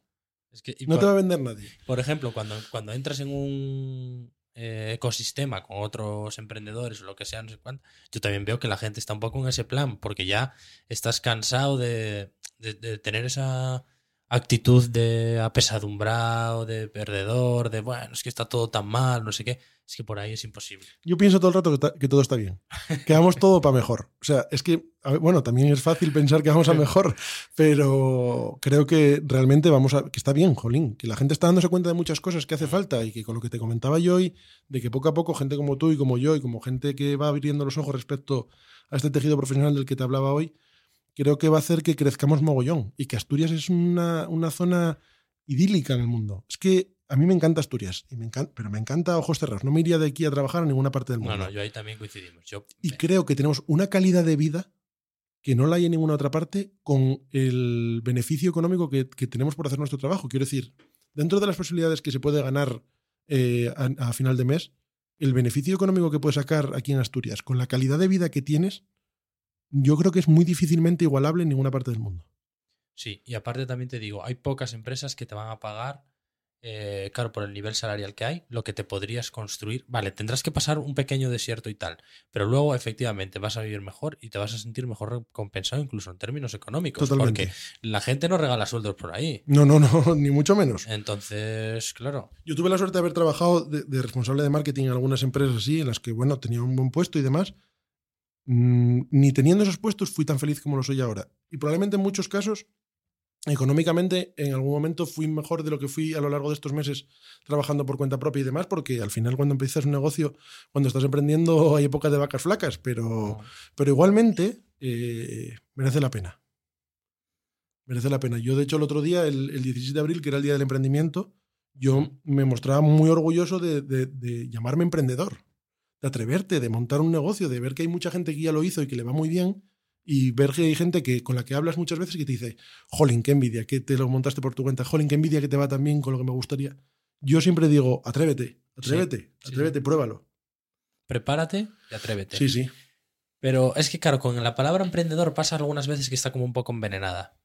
[SPEAKER 2] Es que- y
[SPEAKER 1] No
[SPEAKER 2] por,
[SPEAKER 1] te va a vender nadie.
[SPEAKER 2] por ejemplo, cuando, cuando entras en un eh, ecosistema con otros emprendedores o lo que sea, no sé cuánto, yo también veo que la gente está un poco en ese plan, porque ya estás cansado de, de- de tener esa actitud de apesadumbrado, de perdedor, de bueno, es que está todo tan mal, no sé qué. Es que por ahí es imposible.
[SPEAKER 1] Yo pienso todo el rato que, ta- que todo está bien. Que vamos todo para mejor. O sea, es que, ver, bueno, también es fácil pensar que vamos a mejor, pero creo que realmente vamos a. que está bien, Jolín. Que la gente está dándose cuenta de muchas cosas que hace falta y que con lo que te comentaba yo hoy, de que poco a poco gente como tú y como yo y como gente que va abriendo los ojos respecto a este tejido profesional del que te hablaba hoy, creo que va a hacer que crezcamos mogollón y que Asturias es una, una zona idílica en el mundo. Es que a mí me encanta Asturias, y me encanta, pero me encanta ojos cerrados. No me iría de aquí a trabajar a ninguna parte del mundo.
[SPEAKER 2] No, no, yo ahí también coincidimos. Yo,
[SPEAKER 1] Y
[SPEAKER 2] me-
[SPEAKER 1] creo que tenemos una calidad de vida que no la hay en ninguna otra parte con el beneficio económico que, que tenemos por hacer nuestro trabajo. Quiero decir, dentro de las posibilidades que se puede ganar eh, a, a final de mes, el beneficio económico que puedes sacar aquí en Asturias, con la calidad de vida que tienes, yo creo que es muy difícilmente igualable en ninguna parte del mundo.
[SPEAKER 2] Sí, y aparte también te digo, hay pocas empresas que te van a pagar, eh, claro, por el nivel salarial que hay, lo que te podrías construir. Vale, tendrás que pasar un pequeño desierto y tal, pero luego efectivamente vas a vivir mejor y te vas a sentir mejor recompensado incluso en términos económicos,
[SPEAKER 1] Totalmente.
[SPEAKER 2] porque la gente no regala sueldos por ahí.
[SPEAKER 1] No, no, no, (laughs) ni mucho menos.
[SPEAKER 2] Entonces, claro,
[SPEAKER 1] Yo tuve la suerte de haber trabajado de, de responsable de marketing en algunas empresas así, en las que, bueno, tenía un buen puesto y demás. Mm, ni teniendo esos puestos fui tan feliz como lo soy ahora. Y probablemente en muchos casos, económicamente, en algún momento fui mejor de lo que fui a lo largo de estos meses trabajando por cuenta propia y demás, porque al final cuando empiezas un negocio, cuando estás emprendiendo, (laughs) hay épocas de vacas flacas, pero, pero igualmente eh, merece la pena. Merece la pena. Yo, de hecho, el otro día, el, el 16 de abril, que era el día del emprendimiento, yo me mostraba muy orgulloso de, de- de llamarme emprendedor, de atreverte, de montar un negocio, de ver que hay mucha gente que ya lo hizo y que le va muy bien, y ver que hay gente que, con la que hablas muchas veces y que te dice, jolín, qué envidia, que te lo montaste por tu cuenta, jolín, qué envidia que te va tan bien con lo que me gustaría. Yo siempre digo, atrévete, atrévete,
[SPEAKER 2] Sí, sí,
[SPEAKER 1] atrévete, pruébalo.
[SPEAKER 2] prepárate y atrévete.
[SPEAKER 1] Sí, sí.
[SPEAKER 2] Pero es que, claro, con la palabra emprendedor pasa algunas veces que está como un poco envenenada.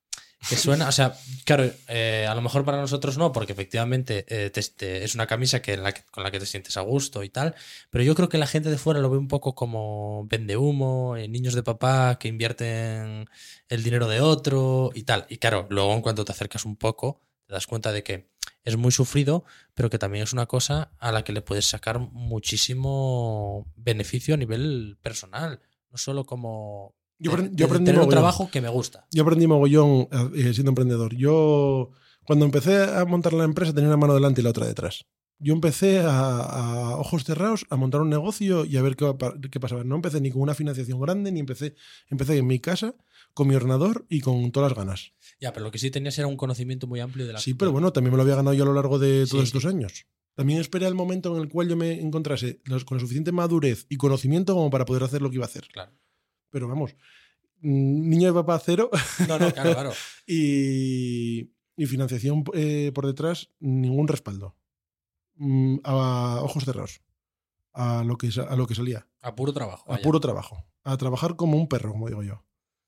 [SPEAKER 2] Que suena, o sea, claro, eh, a lo mejor para nosotros no, porque efectivamente eh, es una camisa que- con la que te sientes a gusto y tal, pero yo creo que la gente de fuera lo ve un poco como vende humo, eh, niños de papá que invierten el dinero de otro y tal. Y claro, luego en cuanto te acercas un poco, te das cuenta de que es muy sufrido, pero que también es una cosa a la que le puedes sacar muchísimo beneficio a nivel personal, no solo como
[SPEAKER 1] Yo,
[SPEAKER 2] de- de
[SPEAKER 1] yo aprendí
[SPEAKER 2] tener un trabajo que me gusta.
[SPEAKER 1] Yo aprendí mogollón eh, siendo emprendedor. Yo, cuando empecé a montar la empresa, tenía una mano delante y la otra detrás. Yo empecé a, a ojos cerrados a montar un negocio y a ver qué, pasaba. No empecé ni con una financiación grande, ni empecé, empecé en mi casa, con mi ordenador y con todas las ganas.
[SPEAKER 2] Ya, pero lo que sí tenías era un conocimiento muy amplio de la
[SPEAKER 1] Sí, pero bueno, también me lo había ganado yo a lo largo de todos
[SPEAKER 2] sí.
[SPEAKER 1] estos años. También esperé el momento en el cual yo me encontrase con la suficiente madurez y conocimiento como para poder hacer lo que iba a hacer.
[SPEAKER 2] Claro.
[SPEAKER 1] Pero vamos, mm, niño de papá cero
[SPEAKER 2] No, no, claro, claro. (laughs)
[SPEAKER 1] y, y financiación eh, por detrás, ningún respaldo. Mm, a ojos cerrados. A lo que, a lo que salía.
[SPEAKER 2] A puro trabajo.
[SPEAKER 1] A
[SPEAKER 2] vaya.
[SPEAKER 1] puro trabajo. A trabajar como un perro, como digo yo.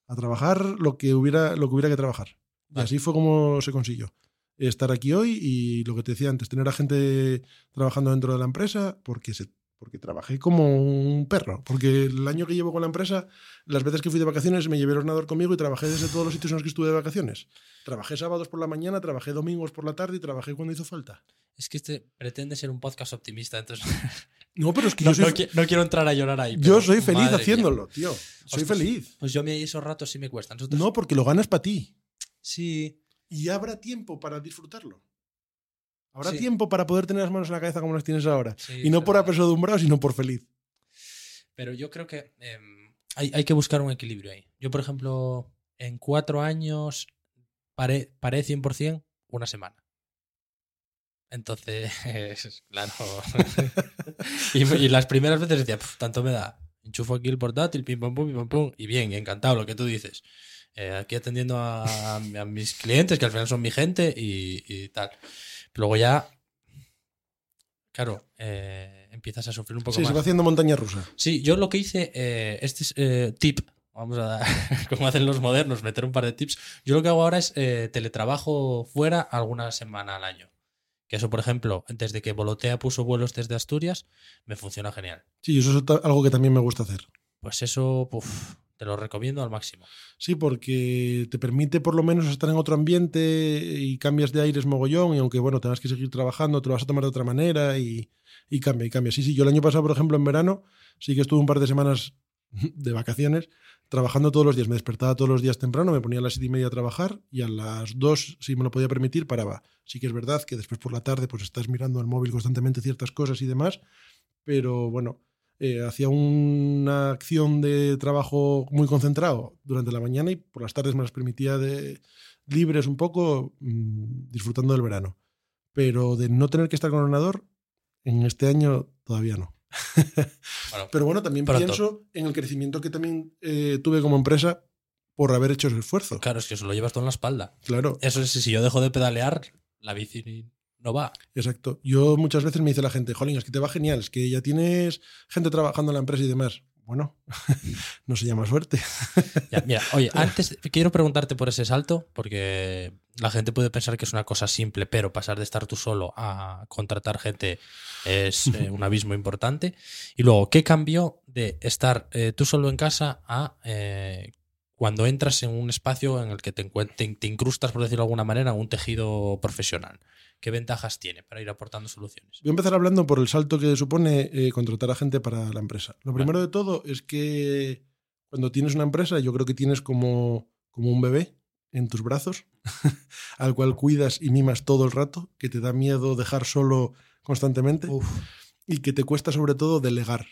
[SPEAKER 1] A trabajar lo que hubiera, lo que, hubiera que trabajar. Y así fue como se consiguió. Estar aquí hoy y lo que te decía antes, tener a gente trabajando dentro de la empresa, porque se porque trabajé como un perro. Porque el año que llevo con la empresa, las veces que fui de vacaciones me llevé el ordenador conmigo y trabajé desde todos los sitios en los que estuve de vacaciones. Trabajé sábados por la mañana, trabajé domingos por la tarde y trabajé cuando hizo falta.
[SPEAKER 2] Es que este pretende ser un podcast optimista, entonces (laughs)
[SPEAKER 1] No, pero es que
[SPEAKER 2] no,
[SPEAKER 1] yo, soy,
[SPEAKER 2] no qui- no quiero entrar a llorar ahí.
[SPEAKER 1] yo soy feliz
[SPEAKER 2] madre mía.
[SPEAKER 1] haciéndolo, tío. Soy
[SPEAKER 2] Ostras.
[SPEAKER 1] feliz.
[SPEAKER 2] Pues yo a mí esos ratos sí me cuestan. Nosotros-
[SPEAKER 1] No, porque lo ganas para ti.
[SPEAKER 2] Sí.
[SPEAKER 1] Y habrá tiempo para disfrutarlo. Habrá
[SPEAKER 2] Sí.
[SPEAKER 1] tiempo para poder tener las manos en la cabeza como las tienes ahora.
[SPEAKER 2] sí,
[SPEAKER 1] y no por
[SPEAKER 2] verdad.
[SPEAKER 1] apesadumbrado, sino por feliz.
[SPEAKER 2] Pero yo creo que em, hay, hay que buscar un equilibrio ahí. Yo, por ejemplo, en cuatro años paré, paré 100% una semana. Entonces, (laughs) claro. (laughs) y, y las primeras veces decía, "Puf, tanto me da. Enchufo aquí el portátil, pim, pam, pum, pim, pam, pum. Y bien, encantado lo que tú dices. Eh, aquí atendiendo a, a mis clientes, que al final son mi gente y, y tal. Luego ya, claro, eh, empiezas a sufrir un poco
[SPEAKER 1] Sí,
[SPEAKER 2] más.
[SPEAKER 1] se va haciendo montaña rusa.
[SPEAKER 2] Sí, yo lo que hice, eh, este es eh, tip, vamos a dar, (laughs) como hacen los modernos, meter un par de tips. Yo lo que hago ahora es teletrabajo fuera alguna semana al año. Que eso, por ejemplo, desde que Volotea puso vuelos desde Asturias, me funciona genial.
[SPEAKER 1] Sí, eso es algo que también me gusta hacer.
[SPEAKER 2] Pues eso, puf, Te lo recomiendo al máximo.
[SPEAKER 1] Sí, porque te permite por lo menos estar en otro ambiente y cambias de aires mogollón y aunque bueno, tengas que seguir trabajando, te lo vas a tomar de otra manera y, cambia y cambia. Sí, sí, yo el año pasado, por ejemplo, en verano, sí que estuve un par de semanas (laughs) de vacaciones trabajando todos los días. Me despertaba todos los días temprano, me ponía a las siete y media a trabajar y a las dos, si me lo podía permitir, paraba. Sí que es verdad que después por la tarde pues estás mirando al móvil constantemente ciertas cosas y demás, pero bueno, eh, hacía una acción de trabajo muy concentrado durante la mañana y por las tardes me las permitía de libres un poco, mmm, disfrutando del verano. Pero de no tener que estar con el ordenador, en este año todavía no. (laughs)
[SPEAKER 2] Bueno,
[SPEAKER 1] Pero bueno, también
[SPEAKER 2] Pronto.
[SPEAKER 1] pienso en el crecimiento que también eh, tuve como empresa por haber hecho ese esfuerzo.
[SPEAKER 2] claro, es que eso lo llevas todo en la espalda.
[SPEAKER 1] Claro,
[SPEAKER 2] Eso es, si yo dejo de pedalear, la bici no va.
[SPEAKER 1] exacto. Yo muchas veces me dice la gente, jolín, es que te va genial, es que ya tienes gente trabajando en la empresa y demás. Bueno, (laughs) no se llama suerte. (laughs)
[SPEAKER 2] Ya, mira, oye, (laughs) antes quiero preguntarte por ese salto, porque la gente puede pensar que es una cosa simple, pero pasar de estar tú solo a contratar gente es eh, un abismo importante. Y luego, ¿qué cambió de estar eh, tú solo en casa a eh, cuando entras en un espacio en el que te, te, te incrustas, por decirlo de alguna manera, en un tejido profesional? ¿Qué ventajas tiene para ir aportando soluciones?
[SPEAKER 1] Voy a empezar hablando por el salto que supone eh, contratar a gente para la empresa. Lo primero de todo es que cuando tienes una empresa, yo creo que tienes como, como un bebé en tus brazos, (laughs) al cual cuidas y mimas todo el rato, que te da miedo dejar solo constantemente
[SPEAKER 2] Uf,
[SPEAKER 1] y que te cuesta sobre todo delegar.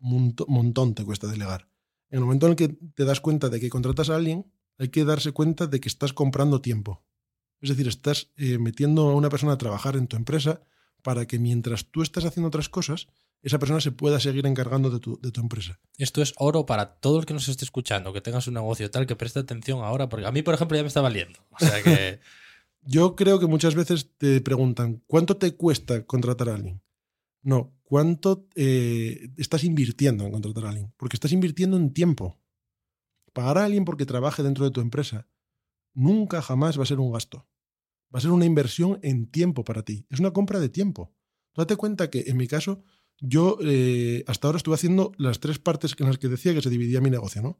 [SPEAKER 1] Un montón te cuesta delegar. En el momento en el que te das cuenta de que contratas a alguien, hay que darse cuenta de que estás comprando tiempo. Es decir, estás eh, metiendo a una persona a trabajar en tu empresa para que mientras tú estás haciendo otras cosas, esa persona se pueda seguir encargando de tu, de tu empresa.
[SPEAKER 2] Esto es oro para todo el que nos esté escuchando, que tengas un negocio tal, que preste atención ahora, porque a mí, por ejemplo, ya me está valiendo. O sea que... (laughs)
[SPEAKER 1] Yo creo que muchas veces te preguntan, ¿cuánto te cuesta contratar a alguien? No, ¿cuánto eh, estás invirtiendo en contratar a alguien? Porque estás invirtiendo en tiempo. Pagar a alguien porque trabaje dentro de tu empresa nunca jamás va a ser un gasto. Va a ser una inversión en tiempo para ti. Es una compra de tiempo. Date cuenta que en mi caso, yo eh, hasta ahora estuve haciendo las tres partes en las que decía que se dividía mi negocio, ¿no?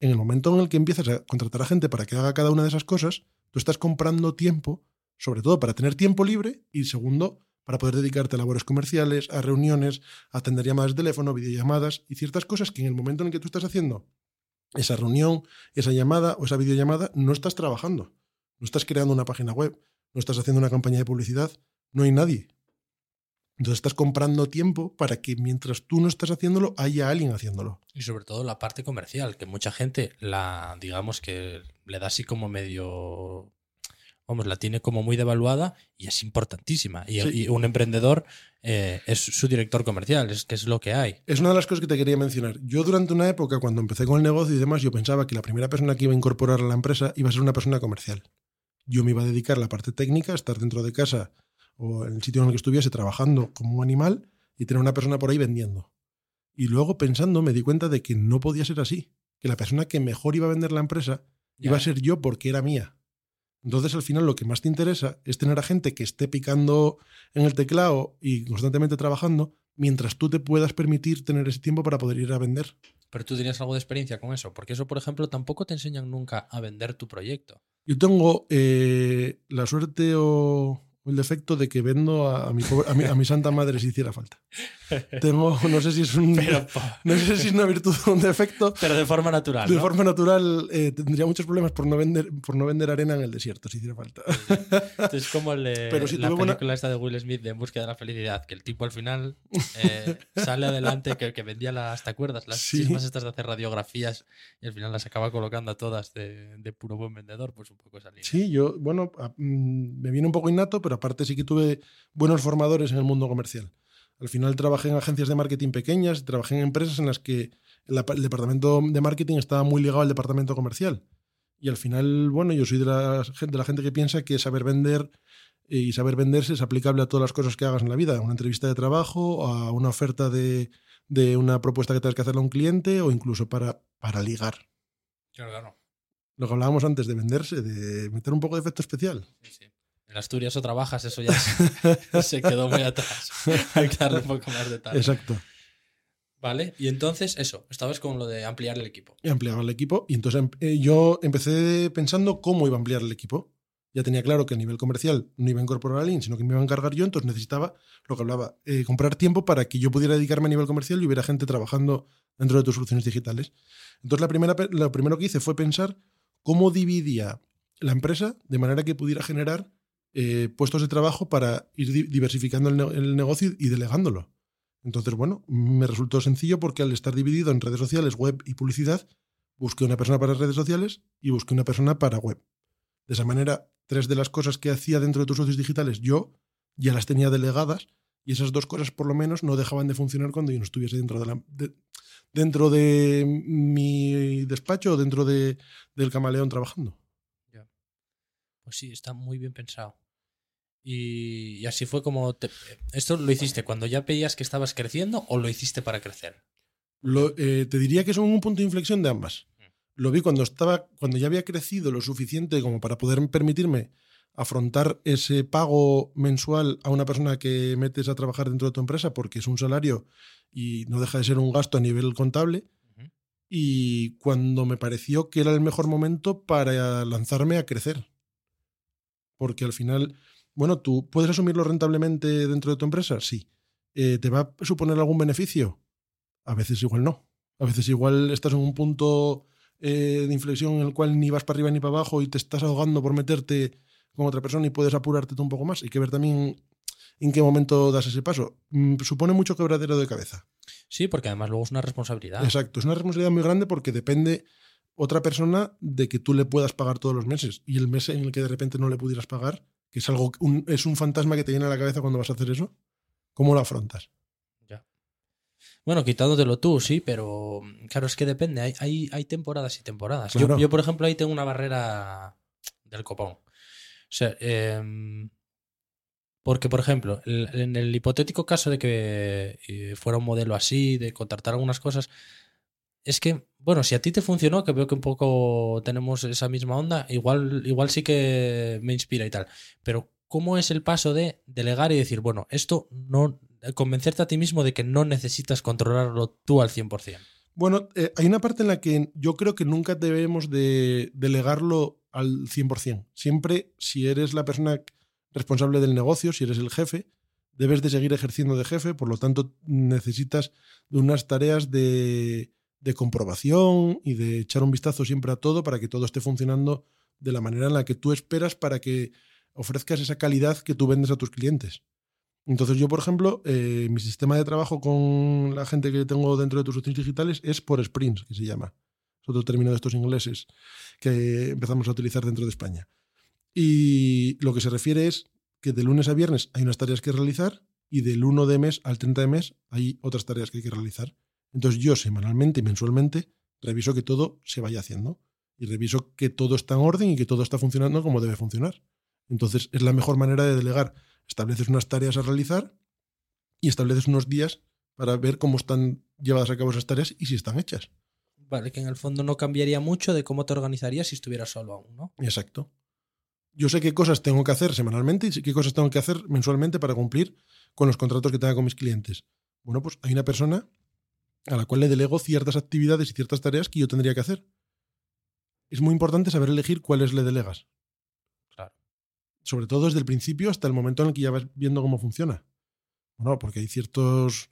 [SPEAKER 1] En el momento en el que empiezas a contratar a gente para que haga cada una de esas cosas, tú estás comprando tiempo, sobre todo para tener tiempo libre y segundo, para poder dedicarte a labores comerciales, a reuniones, a atender llamadas de teléfono, videollamadas y ciertas cosas que en el momento en que tú estás haciendo esa reunión, esa llamada o esa videollamada, no estás trabajando. No estás creando una página web, no estás haciendo una campaña de publicidad, no hay nadie. Entonces estás comprando tiempo para que mientras tú no estás haciéndolo, haya alguien haciéndolo.
[SPEAKER 2] Y sobre todo la parte comercial, que mucha gente la, digamos que le da así como medio, vamos, la tiene como muy devaluada y es importantísima. Y,
[SPEAKER 1] Sí.
[SPEAKER 2] y un emprendedor eh, es su director comercial, es que es lo que hay.
[SPEAKER 1] Es una de las cosas que te quería mencionar. Yo durante una época, cuando empecé con el negocio y demás, yo pensaba que la primera persona que iba a incorporar a la empresa iba a ser una persona comercial. Yo me iba a dedicar a la parte técnica, a estar dentro de casa o en el sitio en el que estuviese trabajando como un animal y tener una persona por ahí vendiendo. Y luego pensando me di cuenta de que no podía ser así, que la persona que mejor iba a vender la empresa iba a ser yo porque era mía. Entonces al final lo que más te interesa es tener a gente que esté picando en el teclado y constantemente trabajando mientras tú te puedas permitir tener ese tiempo para poder ir a vender.
[SPEAKER 2] Pero tú tenías algo de experiencia con eso, porque eso, por ejemplo, tampoco te enseñan nunca a vender tu proyecto.
[SPEAKER 1] Yo tengo eh, la suerte o el defecto de que vendo a, a mi, pobre- a, mi, a mi santa madre si hiciera falta. Tengo, no sé si es un,
[SPEAKER 2] Pero,
[SPEAKER 1] no sé si es una virtud o un defecto.
[SPEAKER 2] pero de forma natural.
[SPEAKER 1] De
[SPEAKER 2] ¿no?
[SPEAKER 1] forma natural eh, tendría muchos problemas por no vender por no vender arena en el desierto si hiciera falta.
[SPEAKER 2] Es como el
[SPEAKER 1] Pero si
[SPEAKER 2] la película esta de Will Smith de En búsqueda de la felicidad, que el tipo al final eh, sale adelante, que, que vendía las, ¿te acuerdas? Las
[SPEAKER 1] Sí.
[SPEAKER 2] chismas estas de hacer radiografías y al final las acaba colocando a todas de, de puro buen vendedor, pues un poco esa línea.
[SPEAKER 1] Sí, yo, bueno, mm, me viene un poco innato, pero aparte sí que tuve buenos formadores en el mundo comercial. Al final trabajé en agencias de marketing pequeñas, trabajé en empresas en las que el departamento de marketing estaba muy ligado al departamento comercial. Y al final, bueno, yo soy de la, gente- de la gente que piensa que saber vender eh, y saber venderse es aplicable a todas las cosas que hagas en la vida, a una entrevista de trabajo, a una oferta de, de una propuesta que tengas que hacerle a un cliente o incluso para, para ligar.
[SPEAKER 2] Claro, claro.
[SPEAKER 1] Lo que hablábamos antes de venderse, de meter un poco de efecto especial.
[SPEAKER 2] Sí, sí. En Asturias o trabajas, eso ya se, (laughs) se quedó muy atrás. (laughs) Hay que darle un poco más de tal.
[SPEAKER 1] Exacto.
[SPEAKER 2] Vale, y entonces eso, estabas con lo de ampliar el equipo.
[SPEAKER 1] Y ampliaba el equipo. Y entonces em- eh, yo empecé pensando cómo iba a ampliar el equipo. Ya tenía claro que a nivel comercial no iba a incorporar a alguien, sino que me iba a encargar yo. Entonces necesitaba, lo que hablaba, eh, comprar tiempo para que yo pudiera dedicarme a nivel comercial y hubiera gente trabajando dentro de tus soluciones digitales. Entonces la primera, lo primero que hice fue pensar cómo dividía la empresa de manera que pudiera generar eh, puestos de trabajo para ir di- diversificando el negocio y delegándolo. Entonces, bueno, me resultó sencillo porque al estar dividido en redes sociales, web y publicidad, busqué una persona para redes sociales y busqué una persona para web. De esa manera, tres de las cosas que hacía dentro de tus socios digitales yo ya las tenía delegadas y esas dos cosas por lo menos no dejaban de funcionar cuando yo no estuviese dentro de, la, de- dentro de mi despacho o dentro de, del camaleón trabajando.
[SPEAKER 2] Pues sí, está muy bien pensado. Y, y así fue como... te- ¿Esto lo hiciste cuando ya veías que estabas creciendo o lo hiciste para crecer?
[SPEAKER 1] Lo- eh, te diría que son un punto de inflexión de ambas. Lo vi cuando estaba, cuando ya había crecido lo suficiente como para poder permitirme afrontar ese pago mensual a una persona que metes a trabajar dentro de tu empresa porque es un salario y no deja de ser un gasto a nivel contable. Y cuando me pareció que era el mejor momento para lanzarme a crecer. Porque al final, bueno, tú puedes asumirlo rentablemente dentro de tu empresa, sí. Eh, ¿Te va a suponer algún beneficio? A veces igual no. A veces igual estás en un punto eh, de inflexión en el cual ni vas para arriba ni para abajo y te estás ahogando por meterte con otra persona y puedes apurarte tú un poco más. Hay que ver también en qué momento das ese paso. Mm, supone mucho quebradero de cabeza.
[SPEAKER 2] Sí, porque además luego es una responsabilidad.
[SPEAKER 1] Exacto, es una responsabilidad muy grande porque depende otra persona de que tú le puedas pagar todos los meses y el mes en el que de repente no le pudieras pagar, que es algo un- es un fantasma que te llena la cabeza cuando vas a hacer eso, ¿cómo lo afrontas?
[SPEAKER 2] Bueno, quitándotelo tú, sí, pero claro, es que depende. Hay, hay, hay temporadas y temporadas. Yo-
[SPEAKER 1] Claro.
[SPEAKER 2] Yo, por ejemplo, ahí tengo una barrera del copón. O sea, em, porque, por ejemplo, en el hipotético caso de que eh, fuera un modelo así, de contratar algunas cosas, es que, bueno, si a ti te funcionó, que veo que un poco tenemos esa misma onda, igual, igual sí que me inspira y tal. Pero, ¿cómo es el paso de delegar y decir, bueno, esto no. convencerte a ti mismo de que no necesitas controlarlo tú al 100%?
[SPEAKER 1] Bueno, eh, hay una parte en la que yo creo que nunca debemos de delegarlo al 100%. Siempre, si eres la persona responsable del negocio, si eres el jefe, debes de seguir ejerciendo de jefe, por lo tanto necesitas de unas tareas de, de comprobación y de echar un vistazo siempre a todo para que todo esté funcionando de la manera en la que tú esperas para que ofrezcas esa calidad que tú vendes a tus clientes. Entonces yo, por ejemplo, eh, mi sistema de trabajo con la gente que tengo dentro de tus soluciones digitales es por sprints, que se llama. Es otro término de estos ingleses que empezamos a utilizar dentro de España. Y lo que se refiere es que de lunes a viernes hay unas tareas que realizar y del 1 de mes al 30 de mes hay otras tareas que hay que realizar. Entonces yo semanalmente y mensualmente reviso que todo se vaya haciendo y reviso que todo está en orden y que todo está funcionando como debe funcionar. Entonces es la mejor manera de delegar. Estableces unas tareas a realizar y estableces unos días para ver cómo están llevadas a cabo esas tareas y si están hechas.
[SPEAKER 2] Vale, que en el fondo no cambiaría mucho de cómo te organizarías si estuvieras solo aún, ¿no?
[SPEAKER 1] Exacto. Yo sé qué cosas tengo que hacer semanalmente y qué cosas tengo que hacer mensualmente para cumplir con los contratos que tenga con mis clientes. Bueno, pues hay una persona a la cual le delego ciertas actividades y ciertas tareas que yo tendría que hacer. Es muy importante saber elegir cuáles le delegas.
[SPEAKER 2] Claro.
[SPEAKER 1] Sobre todo desde el principio hasta el momento en el que ya vas viendo cómo funciona. Bueno, porque hay ciertos,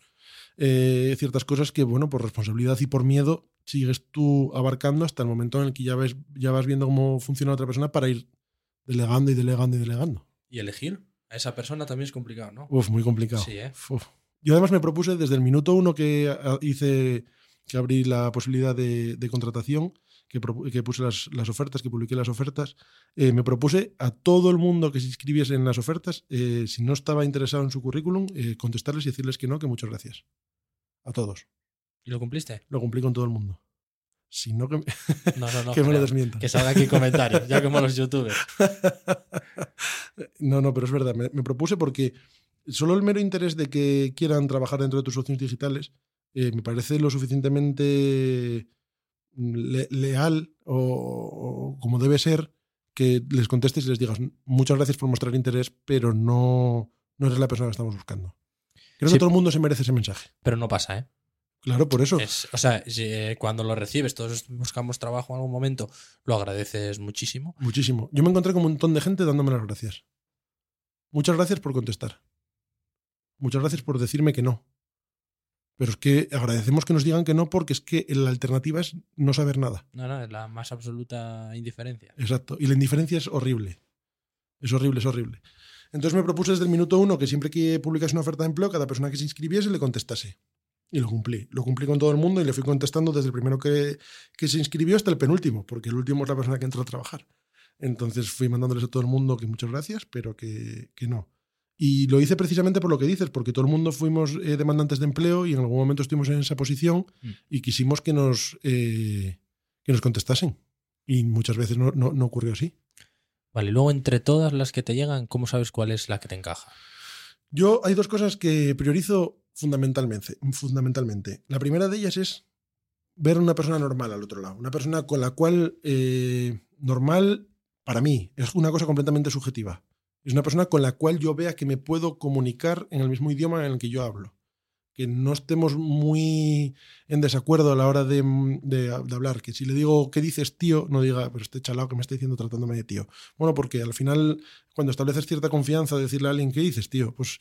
[SPEAKER 1] eh, ciertas cosas que, bueno, por responsabilidad y por miedo, sigues tú abarcando hasta el momento en el que ya, ves, ya vas viendo cómo funciona otra persona para ir delegando y delegando y delegando.
[SPEAKER 2] Y elegir a esa persona también es complicado, ¿no?
[SPEAKER 1] Uf, muy complicado.
[SPEAKER 2] Sí, ¿eh?
[SPEAKER 1] Uf. Yo además me propuse desde el minuto uno que a- hice, que abrí la posibilidad de, de contratación, que, puse las, las ofertas, que publiqué las ofertas, eh, me propuse a todo el mundo que se inscribiese en las ofertas, eh, si no estaba interesado en su currículum, eh, contestarles y decirles que no, que muchas gracias. A todos.
[SPEAKER 2] ¿Y lo cumpliste?
[SPEAKER 1] Lo cumplí con todo el mundo. Si no, que, (laughs)
[SPEAKER 2] No, no, no. (laughs)
[SPEAKER 1] que me lo desmientan.
[SPEAKER 2] Que salga aquí (laughs) comentarios, ya como los youtubers.
[SPEAKER 1] No, no, pero es verdad. Me, me propuse porque solo el mero interés de que quieran trabajar dentro de tus soluciones digitales eh, me parece lo suficientemente le- leal o, o como debe ser que les contestes y les digas muchas gracias por mostrar interés, pero no, no eres la persona que estamos buscando. Creo
[SPEAKER 2] Sí.
[SPEAKER 1] que todo el mundo se merece ese mensaje.
[SPEAKER 2] Pero no pasa, ¿eh?
[SPEAKER 1] Claro, por eso.
[SPEAKER 2] Es- o sea, eh, cuando lo recibes, todos buscamos trabajo en algún momento, lo agradeces muchísimo.
[SPEAKER 1] Muchísimo. Yo me encontré con un montón de gente dándome las gracias. Muchas gracias por contestar. Muchas gracias por decirme que no. Pero es que agradecemos que nos digan que no porque es que la alternativa es no saber nada.
[SPEAKER 2] No, no, es la más absoluta indiferencia.
[SPEAKER 1] Exacto. Y la indiferencia es horrible. Es horrible, es horrible. Entonces me propuse desde el minuto uno que siempre que publicase una oferta de empleo, cada persona que se inscribiese le contestase. Y lo cumplí. Lo cumplí con todo el mundo y le fui contestando desde el primero que, que se inscribió hasta el penúltimo, porque el último es la persona que entró a trabajar. Entonces fui mandándoles a todo el mundo que muchas gracias, pero que, que no. Y lo hice precisamente por lo que dices, porque todo el mundo fuimos eh, demandantes de empleo y en algún momento estuvimos en esa posición
[SPEAKER 2] Mm.
[SPEAKER 1] y quisimos que nos, eh, que nos contestasen. Y muchas veces no, no, no ocurrió así.
[SPEAKER 2] Vale, luego entre todas las que te llegan, ¿cómo sabes cuál es la que te encaja?
[SPEAKER 1] Yo hay dos cosas que priorizo fundamentalmente. fundamentalmente. La primera de ellas es ver una persona normal al otro lado. Una persona con la cual eh, normal, para mí, es una cosa completamente subjetiva. Es una persona con la cual yo vea que me puedo comunicar en el mismo idioma en el que yo hablo. Que no estemos muy en desacuerdo a la hora de, de- de hablar. Que si le digo, ¿qué dices, tío? No diga, pero este chalao que me está diciendo tratándome de tío. Bueno, porque al final, cuando estableces cierta confianza, decirle a alguien, ¿qué dices, tío? Pues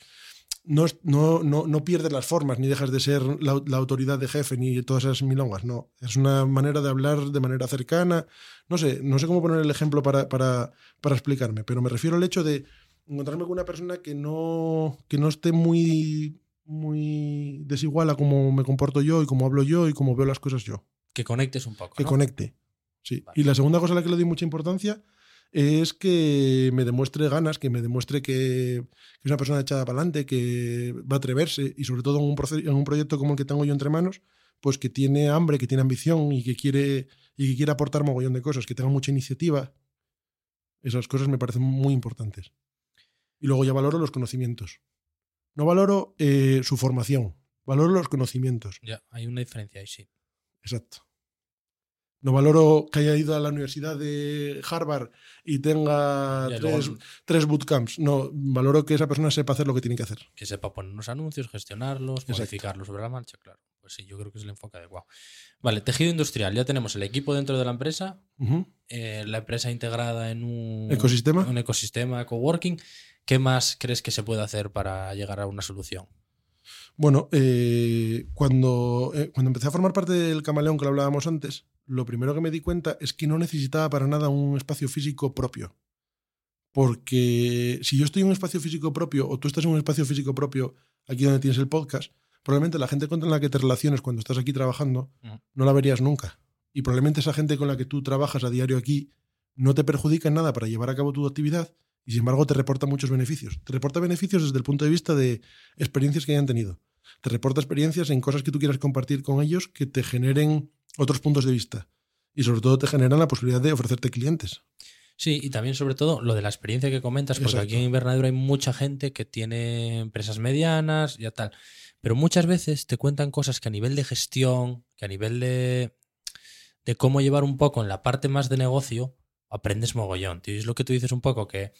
[SPEAKER 1] no, no, no, no pierdes las formas, ni dejas de ser la, la autoridad de jefe, ni todas esas milongas. No, es una manera de hablar de manera cercana. No sé, no sé cómo poner el ejemplo para, para, para explicarme, pero me refiero al hecho de encontrarme con una persona que no, que no esté muy, muy desigual a cómo me comporto yo y cómo hablo yo y cómo veo las cosas yo.
[SPEAKER 2] Que conectes un poco.
[SPEAKER 1] Que
[SPEAKER 2] ¿no?
[SPEAKER 1] conecte. Sí.
[SPEAKER 2] Vale.
[SPEAKER 1] Y la segunda cosa a la que le doy mucha importancia es que me demuestre ganas, que me demuestre que, es una persona echada para adelante, que va a atreverse y sobre todo en un, en un proyecto como el que tengo yo entre manos, pues que tiene hambre, que tiene ambición y que quiere, y que quiere aportar mogollón de cosas, que tenga mucha iniciativa. Esas cosas me parecen muy importantes. Y luego ya valoro los conocimientos. No valoro eh, su formación, valoro los conocimientos.
[SPEAKER 2] Ya, hay una diferencia ahí, sí.
[SPEAKER 1] Exacto. No valoro que haya ido a la Universidad de Harvard y tenga
[SPEAKER 2] Ya,
[SPEAKER 1] tres,
[SPEAKER 2] luego
[SPEAKER 1] tres bootcamps. No, valoro que esa persona sepa hacer lo que tiene que hacer.
[SPEAKER 2] que sepa poner unos anuncios, gestionarlos,
[SPEAKER 1] Exacto.
[SPEAKER 2] modificarlos sobre la marcha, claro. Pues sí, yo creo que es el enfoque adecuado. Vale, tejido industrial. Ya tenemos el equipo dentro de la empresa, eh, la empresa integrada en un
[SPEAKER 1] ¿Ecosistema?
[SPEAKER 2] un ecosistema coworking. ¿Qué más crees que se puede hacer para llegar a una solución?
[SPEAKER 1] Bueno, eh, cuando, eh, cuando empecé a formar parte del camaleón que lo hablábamos antes, lo primero que me di cuenta es que no necesitaba para nada un espacio físico propio. Porque si yo estoy en un espacio físico propio o tú estás en un espacio físico propio aquí donde tienes el podcast, probablemente la gente con la que te relaciones cuando estás aquí trabajando
[SPEAKER 2] Ujú.
[SPEAKER 1] no la verías nunca. Y probablemente esa gente con la que tú trabajas a diario aquí no te perjudica en nada para llevar a cabo tu actividad y sin embargo te reporta muchos beneficios. Te reporta beneficios desde el punto de vista de experiencias que hayan tenido. Te reporta experiencias en cosas que tú quieras compartir con ellos que te generen otros puntos de vista. Y sobre todo te generan la posibilidad de ofrecerte clientes.
[SPEAKER 2] Sí, y también sobre todo lo de la experiencia que comentas, porque
[SPEAKER 1] Exacto.
[SPEAKER 2] aquí en Invernadero hay mucha gente que tiene empresas medianas, ya tal. Pero muchas veces te cuentan cosas que a nivel de gestión, que a nivel de, de cómo llevar un poco en la parte más de negocio, aprendes mogollón. Tío. Y es lo que tú dices un poco, que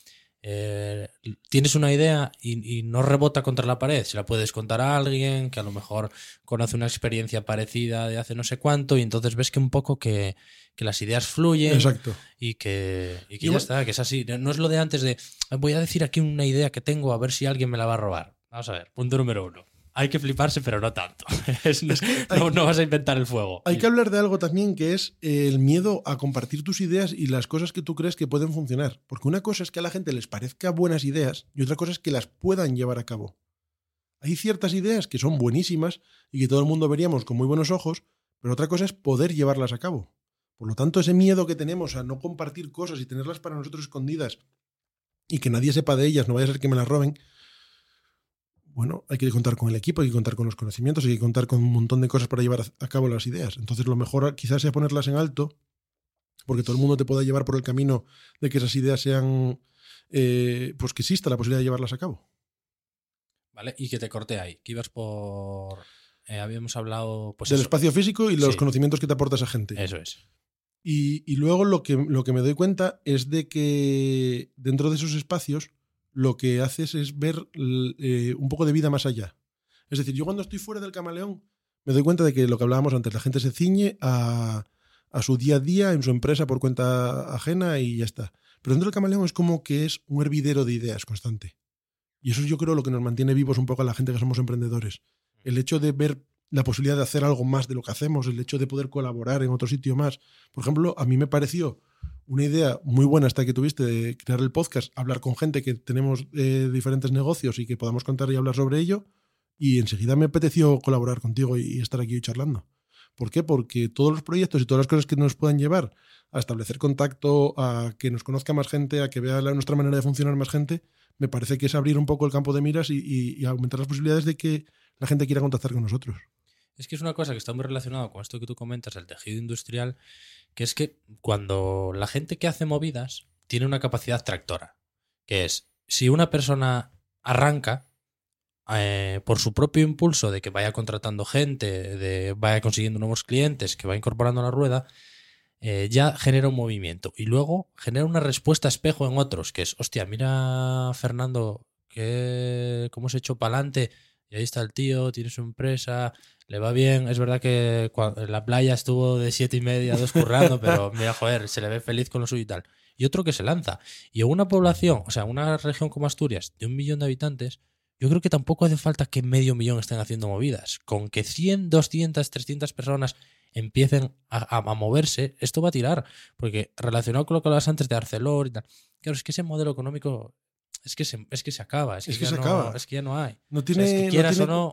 [SPEAKER 2] eh, tienes una idea y, y no rebota contra la pared. Se la puedes contar a alguien que a lo mejor conoce una experiencia parecida de hace no sé cuánto y entonces ves que un poco que, que las ideas fluyen
[SPEAKER 1] Exacto.
[SPEAKER 2] y que, y que ya está, que es así. No es lo de antes de voy a decir aquí una idea que tengo a ver si alguien me la va a robar. Vamos a ver, punto número uno. Hay que fliparse, pero no tanto. (laughs) Es- no, no- no vas a inventar el fuego.
[SPEAKER 1] Hay que hablar de algo también que es el miedo a compartir tus ideas y las cosas que tú crees que pueden funcionar. Porque una cosa es que a la gente les parezca buenas ideas y otra cosa es que las puedan llevar a cabo. Hay ciertas ideas que son buenísimas y que todo el mundo veríamos con muy buenos ojos, pero otra cosa es poder llevarlas a cabo. Por lo tanto, ese miedo que tenemos a no compartir cosas y tenerlas para nosotros escondidas y que nadie sepa de ellas, no vaya a ser que me las roben, bueno, hay que contar con el equipo, hay que contar con los conocimientos, hay que contar con un montón de cosas para llevar a- cabo las ideas. Entonces, lo mejor quizás sea ponerlas en alto, porque todo el mundo te pueda llevar por el camino de que esas ideas sean, eh, pues que exista la posibilidad de llevarlas a cabo.
[SPEAKER 2] Vale, y que te corté ahí, que ibas por... eh, habíamos hablado... Pues
[SPEAKER 1] Del
[SPEAKER 2] eso.
[SPEAKER 1] espacio físico y los
[SPEAKER 2] Sí.
[SPEAKER 1] conocimientos que te aporta esa gente.
[SPEAKER 2] Eso es.
[SPEAKER 1] Y, y luego lo que, lo que me doy cuenta es de que dentro de esos espacios lo que haces es ver l- eh, un poco de vida más allá. Es decir, yo cuando estoy fuera del camaleón me doy cuenta de que lo que hablábamos antes, la gente se ciñe a, a su día a día en su empresa por cuenta ajena y ya está. Pero dentro del camaleón es como que es un hervidero de ideas constante. Y eso es yo creo lo que nos mantiene vivos un poco a la gente que somos emprendedores. El hecho de ver la posibilidad de hacer algo más de lo que hacemos, el hecho de poder colaborar en otro sitio más. Por ejemplo, a mí me pareció una idea muy buena esta que tuviste de crear el podcast, hablar con gente que tenemos eh, diferentes negocios y que podamos contar y hablar sobre ello. Y enseguida me apeteció colaborar contigo y, estar aquí charlando. ¿Por qué? Porque todos los proyectos y todas las cosas que nos puedan llevar a establecer contacto, a que nos conozca más gente, a que vea nuestra manera de funcionar más gente, me parece que es abrir un poco el campo de miras y aumentar las posibilidades de que la gente quiera contactar con nosotros.
[SPEAKER 2] Es que es una cosa que está muy relacionada con esto que tú comentas, el tejido industrial, que es que cuando la gente que hace movidas tiene una capacidad tractora, que es, si una persona arranca eh, por su propio impulso de que vaya contratando gente, de vaya consiguiendo nuevos clientes, que va incorporando la rueda, eh, ya genera un movimiento. Y luego genera una respuesta espejo en otros, que es, hostia, mira Fernando, que, cómo se echó para adelante, y ahí está el tío, tiene su empresa, le va bien. Es verdad que en la playa estuvo de siete y media a dos currando, (laughs) pero mira, joder, se le ve feliz con lo suyo y tal. Y otro que se lanza. Y en una población, o sea, una región como Asturias, de un millón de habitantes, yo creo que tampoco hace falta que medio millón estén haciendo movidas. Con que 100, 200, 300 personas empiecen a, a, moverse, esto va a tirar. Porque relacionado con lo que hablabas antes de Arcelor y tal, claro, es que ese modelo económico es que se, es que se acaba. Es que, se acaba. Es que ya no hay.
[SPEAKER 1] No tiene,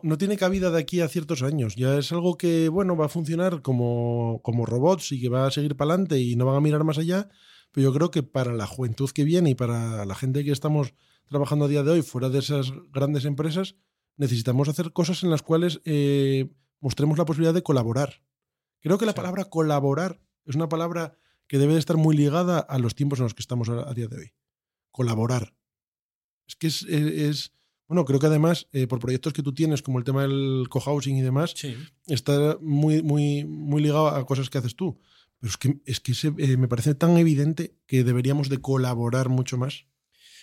[SPEAKER 1] no, tiene, cabida de aquí a ciertos años. Ya es algo que, bueno, va a funcionar como, como robots y que va a seguir para adelante y no van a mirar más allá. Pero yo creo que para la juventud que viene y para la gente que estamos trabajando a día de hoy fuera de esas grandes empresas, necesitamos hacer cosas en las cuales eh, mostremos la posibilidad de colaborar. Creo que la palabra colaborar es una palabra que debe de estar muy ligada a los tiempos en los que estamos a día de hoy. Colaborar. Es que es, bueno, creo que además, eh, por proyectos que tú tienes, como el tema del cohousing y demás, está muy, muy, muy ligado a cosas que haces tú. Pero es que, es que eh, me parece tan evidente que deberíamos de colaborar mucho más.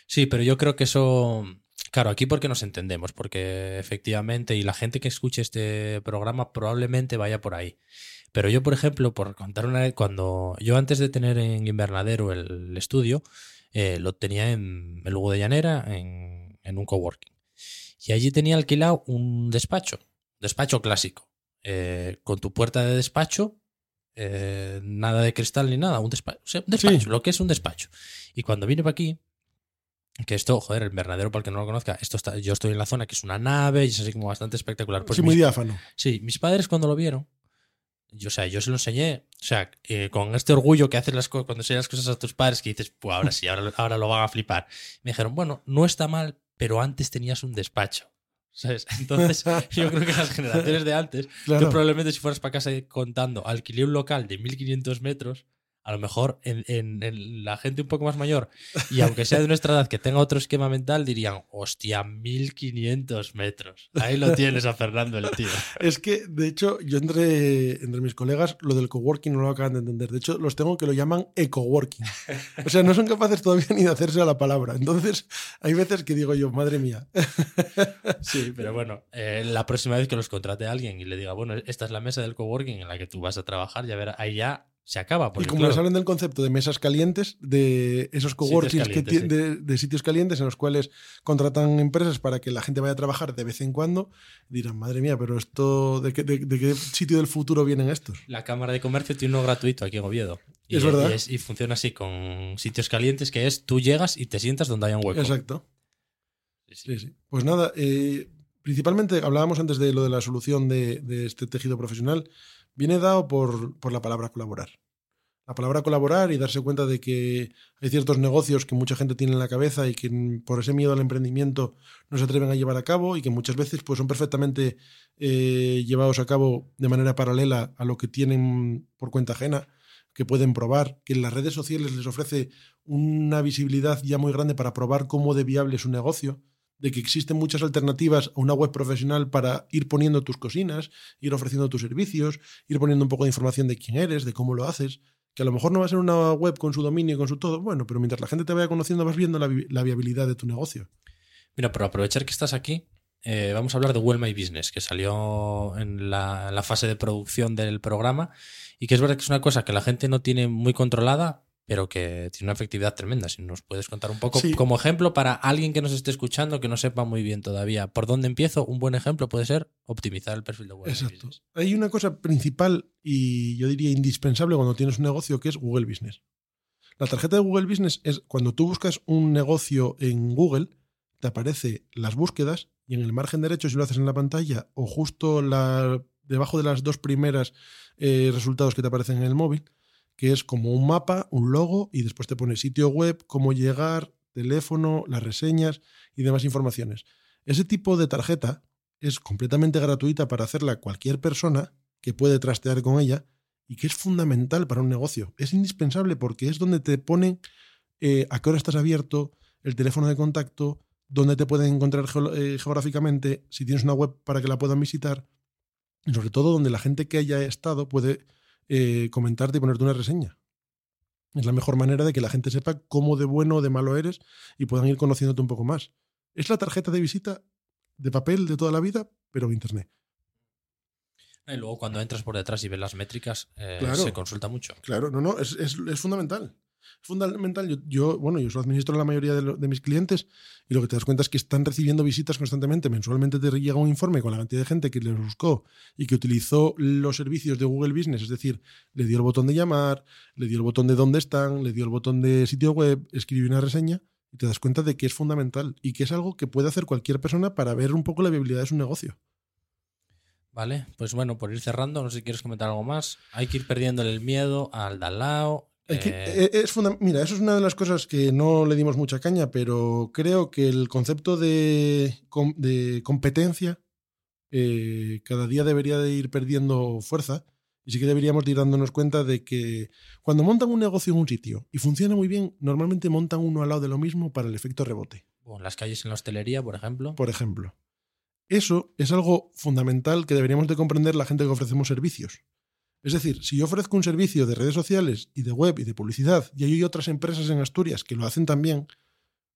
[SPEAKER 2] Sí, pero yo creo que eso, claro, aquí porque nos entendemos, porque efectivamente, y la gente que escuche este programa probablemente vaya por ahí. Pero yo, por ejemplo, por contar una vez, cuando yo antes de tener en Invernadero el estudio, eh, lo tenía en el Lugo de Llanera, en, un coworking. Y allí tenía alquilado un despacho, despacho clásico, eh, con tu puerta de despacho, eh, nada de cristal ni nada, un despacho, despacho lo que es un despacho. Y cuando vine para aquí, que esto, joder, el invernadero, para el que no lo conozca, esto está, yo estoy en la zona que es una nave y es así como bastante espectacular.
[SPEAKER 1] Pues sí, muy diáfano.
[SPEAKER 2] Sí, mis padres cuando lo vieron, yo, o sea, yo se lo enseñé, o sea, eh, con este orgullo que haces las cosas, cuando enseñas las cosas a tus padres, que dices, pues ahora sí, ahora, ahora lo van a flipar. Me dijeron, bueno, no está mal, pero antes tenías un despacho. ¿Sabes? (laughs) Entonces, yo creo que las generaciones de antes, tú probablemente si fueras para casa contando, alquilé un local de 1500 metros, a lo mejor en, la gente un poco más mayor, y aunque sea de nuestra edad que tenga otro esquema mental, dirían, hostia, 1500 metros. Ahí lo tienes a Fernando el tío. (laughs)
[SPEAKER 1] Es que, de hecho, yo entre, entre mis colegas lo del coworking no lo acaban de entender. De hecho, los tengo que lo llaman ecoworking. O sea, no son capaces todavía ni de hacerse a la palabra. Entonces, hay veces que digo yo, madre mía. (laughs)
[SPEAKER 2] Sí, pero bueno, eh, la próxima vez que los contrate a alguien y le diga, bueno, esta es la mesa del coworking en la que tú vas a trabajar, ya verás, ahí ya se acaba.
[SPEAKER 1] y como les hablan del concepto de mesas calientes, de esos coworkings de, sitios calientes en los cuales contratan empresas para que la gente vaya a trabajar de vez en cuando, dirán, madre mía, pero esto, ¿de qué, de, qué sitio del futuro vienen estos?
[SPEAKER 2] La Cámara de Comercio tiene uno gratuito aquí en Oviedo.
[SPEAKER 1] Y, es verdad.
[SPEAKER 2] Y, funciona así con sitios calientes, que es tú llegas y te sientas donde haya un hueco.
[SPEAKER 1] Exacto. Sí, sí. Pues nada, eh, principalmente hablábamos antes de lo de la solución de, de este tejido profesional viene dado por, por, la palabra colaborar. La palabra colaborar y darse cuenta de que hay ciertos negocios que mucha gente tiene en la cabeza y que por ese miedo al emprendimiento no se atreven a llevar a cabo y que muchas veces pues, son perfectamente eh, llevados a cabo de manera paralela a lo que tienen por cuenta ajena, que pueden probar, que en las redes sociales les ofrece una visibilidad ya muy grande para probar cómo de viable es un negocio de que existen muchas alternativas a una web profesional para ir poniendo tus cocinas, ir ofreciendo tus servicios, ir poniendo un poco de información de quién eres, de cómo lo haces, que a lo mejor no va a ser una web con su dominio y con su todo, bueno, pero mientras la gente te vaya conociendo vas viendo la, viabilidad de tu negocio.
[SPEAKER 2] Mira, por aprovechar que estás aquí, eh, vamos a hablar de Well My Business, que salió en la, en la fase de producción del programa y que es verdad que es una cosa que la gente no tiene muy controlada, pero que tiene una efectividad tremenda. Si nos puedes contar un poco
[SPEAKER 1] Sí.
[SPEAKER 2] como ejemplo para alguien que nos esté escuchando que no sepa muy bien todavía por dónde empiezo, un buen ejemplo puede ser optimizar el perfil de My
[SPEAKER 1] Exacto.
[SPEAKER 2] Business.
[SPEAKER 1] Hay una cosa principal y yo diría indispensable cuando tienes un negocio que es Google Business. La tarjeta de Google Business es cuando tú buscas un negocio en Google, te aparece las búsquedas y en el margen derecho, si lo haces en la pantalla o justo la, debajo de las dos primeras eh, resultados que te aparecen en el móvil, que es como un mapa, un logo y después te pone sitio web, cómo llegar, teléfono, las reseñas y demás informaciones. Ese tipo de tarjeta es completamente gratuita para hacerla cualquier persona que puede trastear con ella y que es fundamental para un negocio. Es indispensable porque es donde te ponen eh, a qué hora estás abierto, el teléfono de contacto, dónde te pueden encontrar eh, geográficamente, si tienes una web para que la puedan visitar, y sobre todo donde la gente que haya estado puede eh, comentarte y ponerte una reseña. Es la mejor manera de que la gente sepa cómo de bueno o de malo eres y puedan ir conociéndote un poco más. Es la tarjeta de visita de papel de toda la vida, pero en Internet.
[SPEAKER 2] Y luego cuando entras por detrás y ves las métricas, eh,
[SPEAKER 1] Claro.
[SPEAKER 2] se consulta mucho.
[SPEAKER 1] Claro, no, no, es, es- es fundamental. Es fundamental. Yo, bueno, yo solo administro la mayoría de, mis clientes y lo que te das cuenta es que están recibiendo visitas constantemente. Mensualmente te llega un informe con la cantidad de gente que les buscó y que utilizó los servicios de Google Business, es decir, le dio el botón de llamar, le dio el botón de dónde están, le dio el botón de sitio web, escribió una reseña y te das cuenta de que es fundamental y que es algo que puede hacer cualquier persona para ver un poco la viabilidad de su negocio.
[SPEAKER 2] Vale, pues bueno, por ir cerrando, no sé si quieres comentar algo más. Hay que ir perdiéndole el miedo al de al lado.
[SPEAKER 1] Que-
[SPEAKER 2] eh,
[SPEAKER 1] eh, es mira, eso es una de las cosas que no le dimos mucha caña, pero creo que el concepto de, com- de competencia eh, cada día debería de ir perdiendo fuerza y sí que deberíamos de ir dándonos cuenta de que cuando montan un negocio en un sitio y funciona muy bien, normalmente montan uno al lado de lo mismo para el efecto rebote,
[SPEAKER 2] o en las calles en la hostelería, por ejemplo.
[SPEAKER 1] por ejemplo. Eso es algo fundamental que deberíamos de comprender la gente que ofrecemos servicios. Es decir, si yo ofrezco un servicio de redes sociales y de web y de publicidad y hay otras empresas en Asturias que lo hacen también,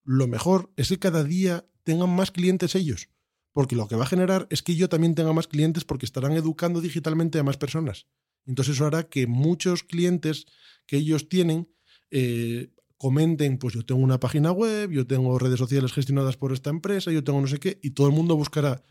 [SPEAKER 1] lo mejor es que cada día tengan más clientes ellos. Porque lo que va a generar es que yo también tenga más clientes porque estarán educando digitalmente a más personas. Entonces eso hará que muchos clientes que ellos tienen eh, comenten, pues yo tengo una página web, yo tengo redes sociales gestionadas por esta empresa, yo tengo no sé qué, y todo el mundo buscará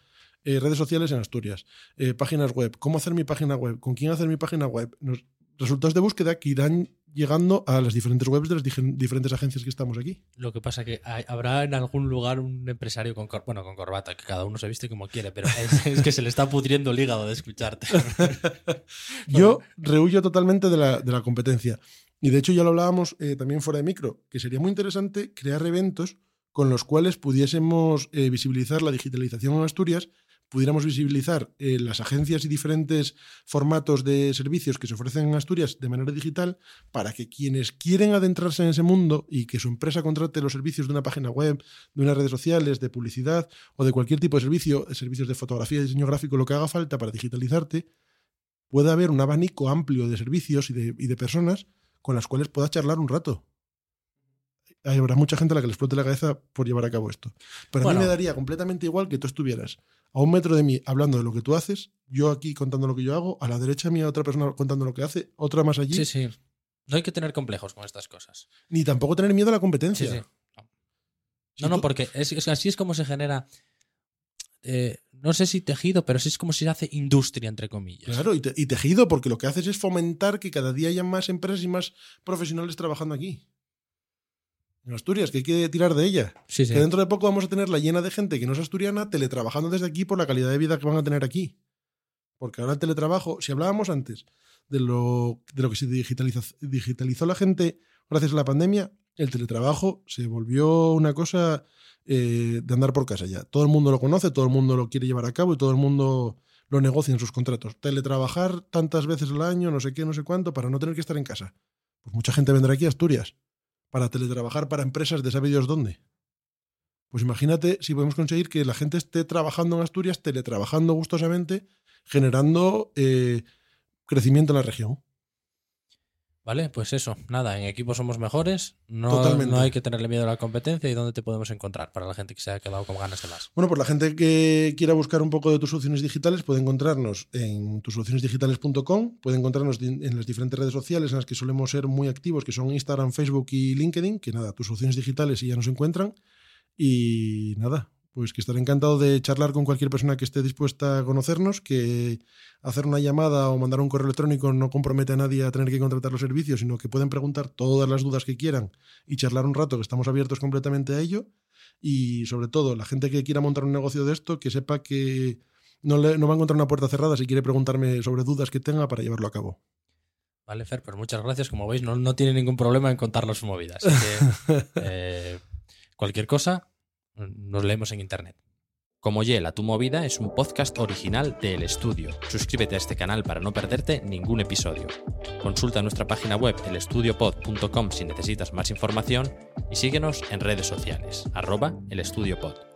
[SPEAKER 1] eh, redes sociales en Asturias, eh, páginas web, cómo hacer mi página web, con quién hacer mi página web, Nos- resultados de búsqueda que irán llegando a las diferentes webs de las diferentes agencias que estamos aquí.
[SPEAKER 2] Lo que pasa que hay- habrá en algún lugar un empresario con, cor- bueno, con corbata, que cada uno se viste como quiere, pero es, (laughs) es que se le está pudriendo el hígado de escucharte. (laughs)
[SPEAKER 1] Yo rehuyo totalmente de la, de la competencia. Y de hecho ya lo hablábamos eh, también fuera de micro, que sería muy interesante crear eventos con los cuales pudiésemos eh, visibilizar la digitalización en Asturias, pudiéramos visibilizar eh, las agencias y diferentes formatos de servicios que se ofrecen en Asturias de manera digital para que quienes quieren adentrarse en ese mundo y que su empresa contrate los servicios de una página web, de unas redes sociales, de publicidad o de cualquier tipo de servicio, servicios de fotografía, diseño gráfico, lo que haga falta para digitalizarte, pueda haber un abanico amplio de servicios y de, y de personas con las cuales puedas charlar un rato. Habrá mucha gente a la que le explote la cabeza por llevar a cabo esto. Pero a mí me daría completamente igual que tú estuvieras a un metro de mí hablando de lo que tú haces, yo aquí contando lo que yo hago, a la derecha mía otra persona contando lo que hace, otra más allí,
[SPEAKER 2] Sí, sí. No hay que tener complejos con estas cosas.
[SPEAKER 1] ni tampoco tener miedo a la
[SPEAKER 2] Sí,
[SPEAKER 1] competencia.
[SPEAKER 2] sí.
[SPEAKER 1] Si
[SPEAKER 2] No, no, porque es, es- así es como se genera. eh, no sé si tejido, pero sí es como si se hace industria, entre comillas.
[SPEAKER 1] Claro, y, te- y tejido, porque lo que haces es fomentar que cada día haya más empresas y más profesionales trabajando aquí. En Asturias, que hay que tirar de ella.
[SPEAKER 2] Sí, sí.
[SPEAKER 1] Que dentro de poco vamos a tener la llena de gente que no es asturiana teletrabajando desde aquí por la calidad de vida que van a tener aquí. Porque ahora el teletrabajo, si hablábamos antes de lo, de lo que se digitalizó la gente gracias a la pandemia, el teletrabajo se volvió una cosa eh, de andar por casa ya. Todo el mundo lo conoce, todo el mundo lo quiere llevar a cabo y todo el mundo lo negocia en sus contratos. Teletrabajar tantas veces al año, no sé qué, no sé cuánto, para no tener que estar en casa. Pues mucha gente vendrá aquí a Asturias para teletrabajar para empresas de sabe Dios dónde. Pues imagínate si podemos conseguir que la gente esté trabajando en Asturias, teletrabajando gustosamente, generando eh, crecimiento en la región.
[SPEAKER 2] Vale, pues eso, nada, en equipo somos mejores, no, no hay que tenerle miedo a la competencia y dónde te podemos encontrar para la gente que se ha quedado con ganas de más.
[SPEAKER 1] Bueno, pues la gente que quiera buscar un poco de tus soluciones digitales puede encontrarnos en tussolucionesdigitales.com, puede encontrarnos en las diferentes redes sociales en las que solemos ser muy activos, que son Instagram, Facebook y LinkedIn, que nada, tus soluciones digitales y ya nos encuentran. Y nada, pues que estaré encantado de charlar con cualquier persona que esté dispuesta a conocernos, que hacer una llamada o mandar un correo electrónico no compromete a nadie a tener que contratar los servicios, sino que pueden preguntar todas las dudas que quieran y charlar un rato, que estamos abiertos completamente a ello. Y sobre todo, la gente que quiera montar un negocio de esto, que sepa que no, le- no va a encontrar una puerta cerrada si quiere preguntarme sobre dudas que tenga para llevarlo a cabo.
[SPEAKER 2] Vale, Fer, pues muchas gracias. Como veis, no, no tiene ningún problema en contarnos su movida. Así que (laughs) eh, cualquier cosa, nos leemos en internet.
[SPEAKER 3] Como Yela, tu movida es un podcast original de El Estudio. Suscríbete a este canal para no perderte ningún episodio. Consulta nuestra página web elestudiopod.com si necesitas más información y síguenos en redes sociales, arroba elestudiopod.